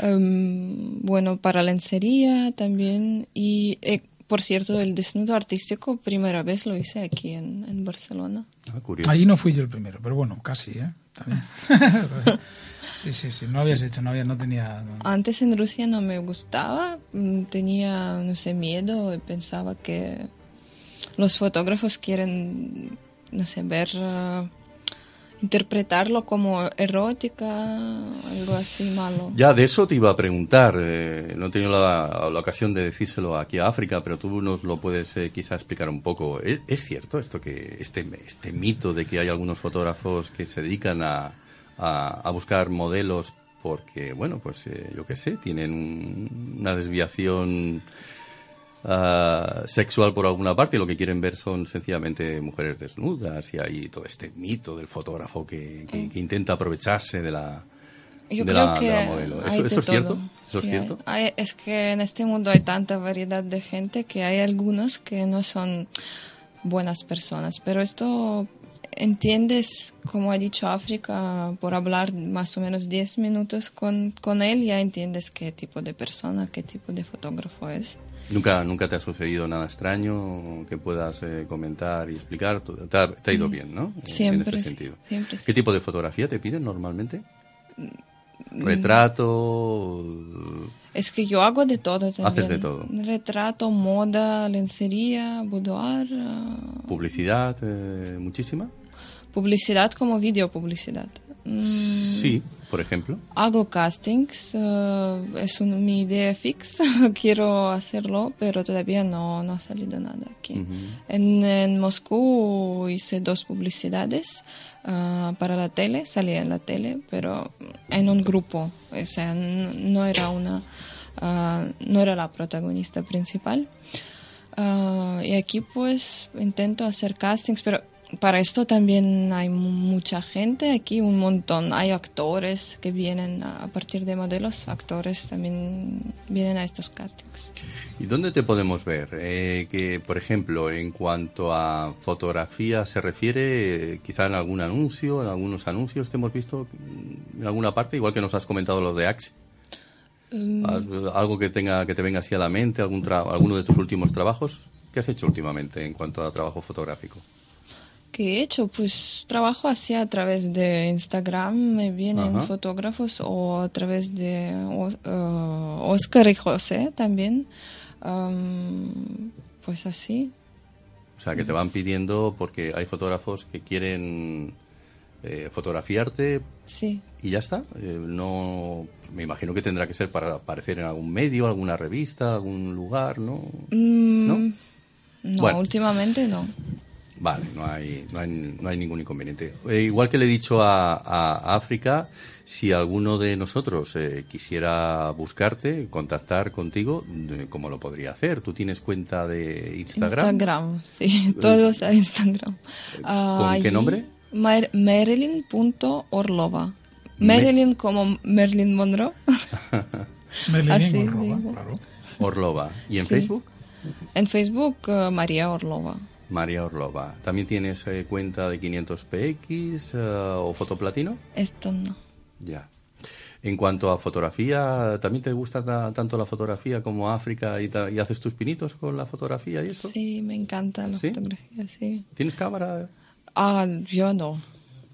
Em, bueno, para lencería también. Y, eh, por cierto, el desnudo artístico, primera vez lo hice aquí en, en Barcelona. Ah, curioso. Allí no fui yo el primero, pero bueno, casi, ¿eh? También. sí, sí, sí, no habías hecho, no, había, no tenía... no. Antes en Rusia no me gustaba, mm, tenía, no sé, miedo y pensaba que los fotógrafos quieren, no sé, ver, eh, interpretarlo como erótica, algo así malo. Ya, de eso te iba a preguntar. eh, no he tenido la, ocasión de decírselo aquí a África, pero tú nos lo puedes eh, quizá explicar un poco. ¿Es, es cierto esto que este, este mito de que hay algunos fotógrafos que se dedican a, a, a buscar modelos porque, bueno, pues eh, yo qué sé, tienen un- una desviación ah, sexual por alguna parte y lo que quieren ver son sencillamente mujeres desnudas y hay todo este mito del fotógrafo que, que- que intenta aprovecharse de la, Yo de creo la, que de la modelo. ¿Eso, es cierto? ¿Eso es cierto? hay- hay- es que en este mundo hay tanta variedad de gente que hay algunos que no son buenas personas. Pero esto entiendes, como ha dicho África, por hablar más o menos 10 minutos con, con él, ya entiendes qué tipo de persona, qué tipo de fotógrafo es. ¿Nunca, ¿Nunca te ha sucedido nada extraño que puedas eh, comentar y explicar? Te ha, te ha ido bien, ¿no? Siempre, En este sentido. siempre. ¿Qué tipo de fotografía te piden normalmente? ¿Retrato? Es que yo hago de todo también. Haces de todo. Retrato, moda, lencería, boudoir, ah, ¿Publicidad? eh, ¿Muchísima? publicidad como video publicidad. Mm, Sí, por ejemplo. Hago castings, eh, es un- mi idea fix, quiero hacerlo, pero todavía no, no ha salido nada aquí. Ujú. en, en Moscú hice dos publicidades ah, para la tele, salía en la tele, pero en un grupo, o sea, no era una, ah, no era la protagonista principal. Y aquí pues intento hacer castings, pero para esto también hay mu- mucha gente aquí, un montón. Hay actores que vienen a a partir de modelos, actores también vienen a estos castings. ¿Y dónde te podemos ver? Eh, que, por ejemplo, en cuanto a fotografía se refiere, eh, quizá en algún anuncio, en algunos anuncios te hemos visto en alguna parte, igual que nos has comentado los de Axe. Mm, ¿Has- ¿Algo que tenga que te venga así a la mente, algún tra- alguno de tus últimos trabajos? ¿Qué has hecho últimamente en cuanto a trabajo fotográfico? ¿Qué he hecho? Pues trabajo así a través de Instagram, me vienen Ajá. fotógrafos o a través de eh, Oscar y José también. Am, pues así. O sea, que te van pidiendo porque hay fotógrafos que quieren eh, fotografiarte Sí. y ya está. Eh, no, me imagino que tendrá que ser para aparecer en algún medio, alguna revista, algún lugar, ¿no? Mm, ¿No? no, Bueno. últimamente no. Vale, no hay, no hay, no hay ningún inconveniente. Eh, igual que le he dicho a, a África, si alguno de nosotros eh, quisiera buscarte, contactar contigo, eh, ¿cómo lo podría hacer? ¿Tú tienes cuenta de Instagram? Instagram, sí, todos a Instagram. Ah, ¿Con qué nombre? Mar- Marilyn.orlova. Me- Marilyn como Marilyn Monroe. Merlin Así en Orroba, digo. claro. Orlova. ¿Y en Sí. Facebook? en Facebook, eh, María Orlova. María Orlova. ¿También tienes eh, cuenta de 500px eh, o fotoplatino? Esto no. Ya. En cuanto a fotografía, ¿también te gusta ta- tanto la fotografía como África y, haces tus pinitos con la fotografía y eso? Sí, me encanta la ¿Sí? fotografía, sí. ¿Tienes cámara? Ah, yo no.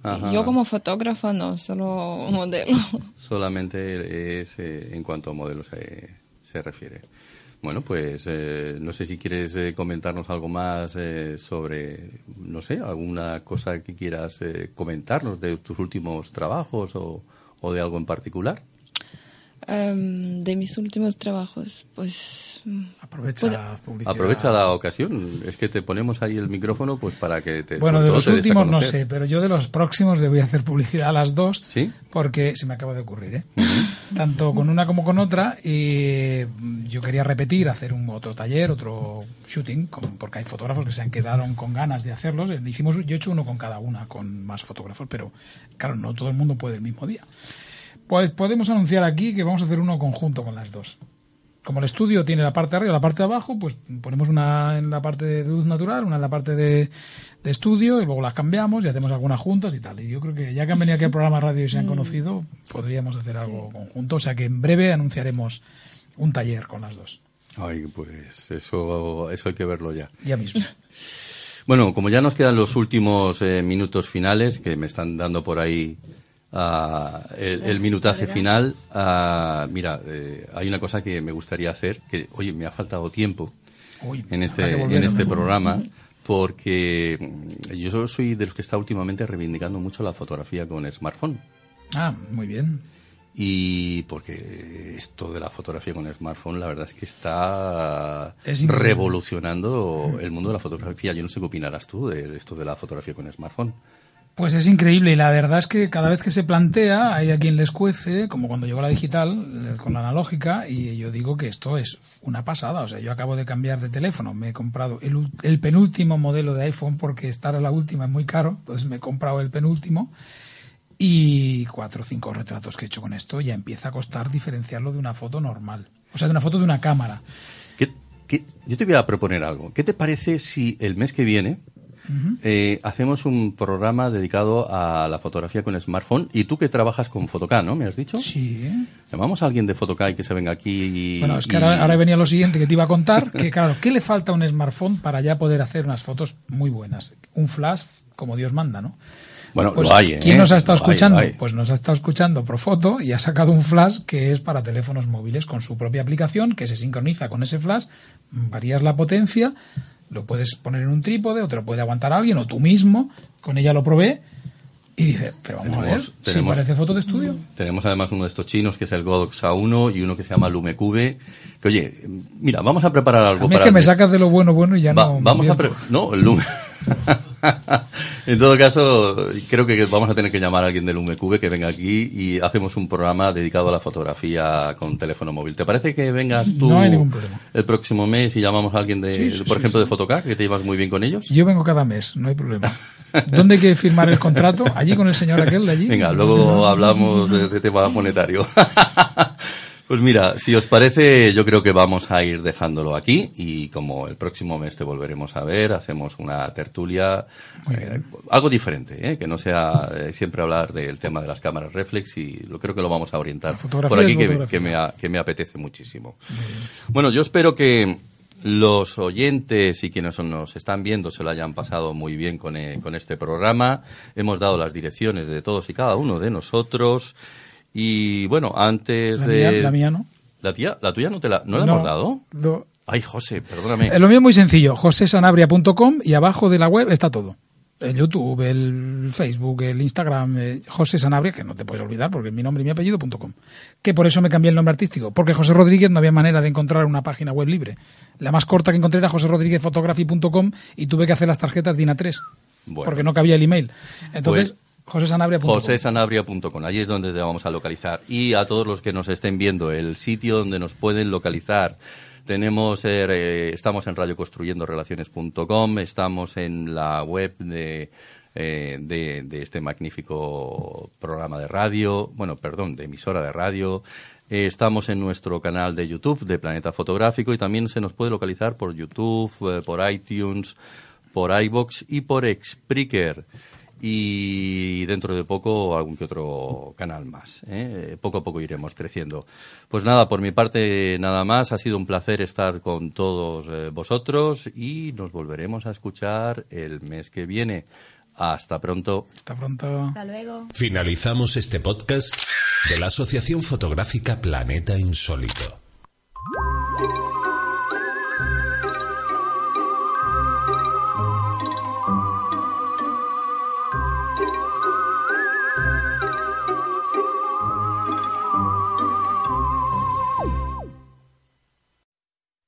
Ajá. Yo como fotógrafa no, solo modelo. Solamente es eh, en cuanto a modelos se refiere. Bueno, pues eh, no sé si quieres eh, comentarnos algo más eh, sobre, no sé, alguna cosa que quieras eh, comentarnos de tus últimos trabajos o, o de algo en particular. Em, de mis últimos trabajos, pues... mm, Aprovecha la publicidad. Aprovecha la ocasión, es que te ponemos ahí el micrófono pues para que te... Bueno, de los últimos no sé, pero yo de los próximos le voy a hacer publicidad a las dos. ¿Sí? Porque se me acaba de ocurrir, ¿eh? Tanto con una como con otra. Y yo quería repetir, hacer un otro taller, otro shooting, porque hay fotógrafos que se han quedado con ganas de hacerlos. Eh, Hicimos, yo he hecho uno con cada una, con más fotógrafos, pero claro, no todo el mundo puede el mismo día. Pues podemos anunciar aquí que vamos a hacer uno conjunto con las dos. Como el estudio tiene la parte de arriba y la parte de abajo, pues ponemos una en la parte de luz natural, una en la parte de, estudio y luego las cambiamos y hacemos algunas juntas y tal. Y yo creo que ya que han venido aquí al programa radio y se han mm. conocido, podríamos hacer algo conjunto. O sea que en breve anunciaremos un taller con las dos. Ay, pues eso, eso hay que verlo ya. Ya mismo. Bueno, como ya nos quedan los últimos eh, minutos finales, que me están dando por ahí ah, el, minutaje final, ah, mira, eh, hay una cosa que me gustaría hacer, que, oye, me ha faltado tiempo en este, en este programa, porque mm, yo soy de los que está últimamente reivindicando mucho la fotografía con smartphone. Ah, muy bien y porque esto de la fotografía con el smartphone la verdad es que está revolucionando el mundo de la fotografía. Yo no sé qué opinarás tú de esto de la fotografía con smartphone. Pues es increíble y la verdad es que cada vez que se plantea hay a quien les cuece, como cuando llegó la digital con la analógica y yo digo que esto es una pasada. O sea, yo acabo de cambiar de teléfono, me he comprado el, el penúltimo modelo de iPhone porque estar a la última es muy caro, entonces me he comprado el penúltimo y cuatro o cinco retratos que he hecho con esto ya empieza a costar diferenciarlo de una foto normal. O sea, de una foto de una cámara. Yo te voy a proponer algo. ¿Qué te parece si el mes que viene eh, hacemos un programa dedicado a la fotografía con smartphone y tú que trabajas con Photocá, ¿no? ¿Me has dicho? Sí. Llamamos a alguien de Photocá y que se venga aquí Bueno, es que ahora, ahora, venía lo siguiente que te iba a contar, que claro, ¿qué le falta a un smartphone para ya poder hacer unas fotos muy buenas? Un flash como Dios manda, ¿no? Bueno, pues, lo hay, ¿eh? ¿Quién nos ha estado escuchando? Pues nos ha estado escuchando Profoto y ha sacado un flash que es para teléfonos móviles con su propia aplicación que se sincroniza con ese flash, varías la potencia, lo puedes poner en un trípode o te lo puede aguantar alguien o tú mismo, con ella lo probé y dice, pero vamos a ver, tenemos, parece foto de estudio. Tenemos además uno de estos chinos que es el Godox A1 y uno que se llama Lumecube. Que oye, mira, vamos a preparar algo a mí es que me sacas de lo bueno bueno y ya no. Vamos a no, el Lume. en todo caso, creo que vamos a tener que llamar a alguien del UMQV que venga aquí y hacemos un programa dedicado a la fotografía con teléfono móvil. ¿Te parece que vengas tú el próximo mes y llamamos a alguien de, por ejemplo, de Fotocac, que te llevas muy bien con ellos? Yo vengo cada mes, no hay problema. ¿Dónde hay que firmar el contrato? ¿Allí con el señor aquel de allí? Venga, luego hablamos de tema monetario. Pues mira, si os parece, yo creo que vamos a ir dejándolo aquí y como el próximo mes te volveremos a ver, hacemos una tertulia, eh, algo diferente, ¿eh? que no sea eh, siempre hablar del tema de las cámaras reflex y lo creo que lo vamos a orientar por aquí que, me, que me apetece muchísimo. Bueno, yo espero que los oyentes y quienes nos están viendo se lo hayan pasado muy bien con, con este programa. Hemos dado las direcciones de todos y cada uno de nosotros. Y bueno, antes de... la mía no. ¿La, tía, ¿La tuya no te la, no la hemos dado? Ay, José, perdóname. Eh, lo mío es muy sencillo, josesanabria.com y abajo de la web está todo. El YouTube, el Facebook, el Instagram, eh, José Sanabria, que no te puedes olvidar porque es mi nombre y mi apellido.com. Que por eso me cambié el nombre artístico, porque José Rodríguez no había manera de encontrar una página web libre. La más corta que encontré era joserodríguezphotography.com y tuve que hacer las tarjetas DINA 3 porque no cabía el email. Entonces, pues josesanabria.com. Allí es donde te vamos a localizar. Y a todos los que nos estén viendo, el sitio donde nos pueden localizar. Tenemos, eh, estamos en radioconstruyendorelaciones.com, estamos en la web de, eh, de, este magnífico programa de radio, bueno, perdón, de emisora de radio. Eh, estamos en nuestro canal de YouTube de Planeta Fotográfico y también se nos puede localizar por YouTube, por iTunes, por iBox y por Spreaker y dentro de poco algún que otro canal más. ¿eh? Poco a poco iremos creciendo. Pues nada, por mi parte nada más. Ha sido un placer estar con todos eh, vosotros y nos volveremos a escuchar el mes que viene. Hasta pronto. Hasta pronto. Hasta luego. Finalizamos este podcast de la Asociación Fotográfica Planeta Insólito.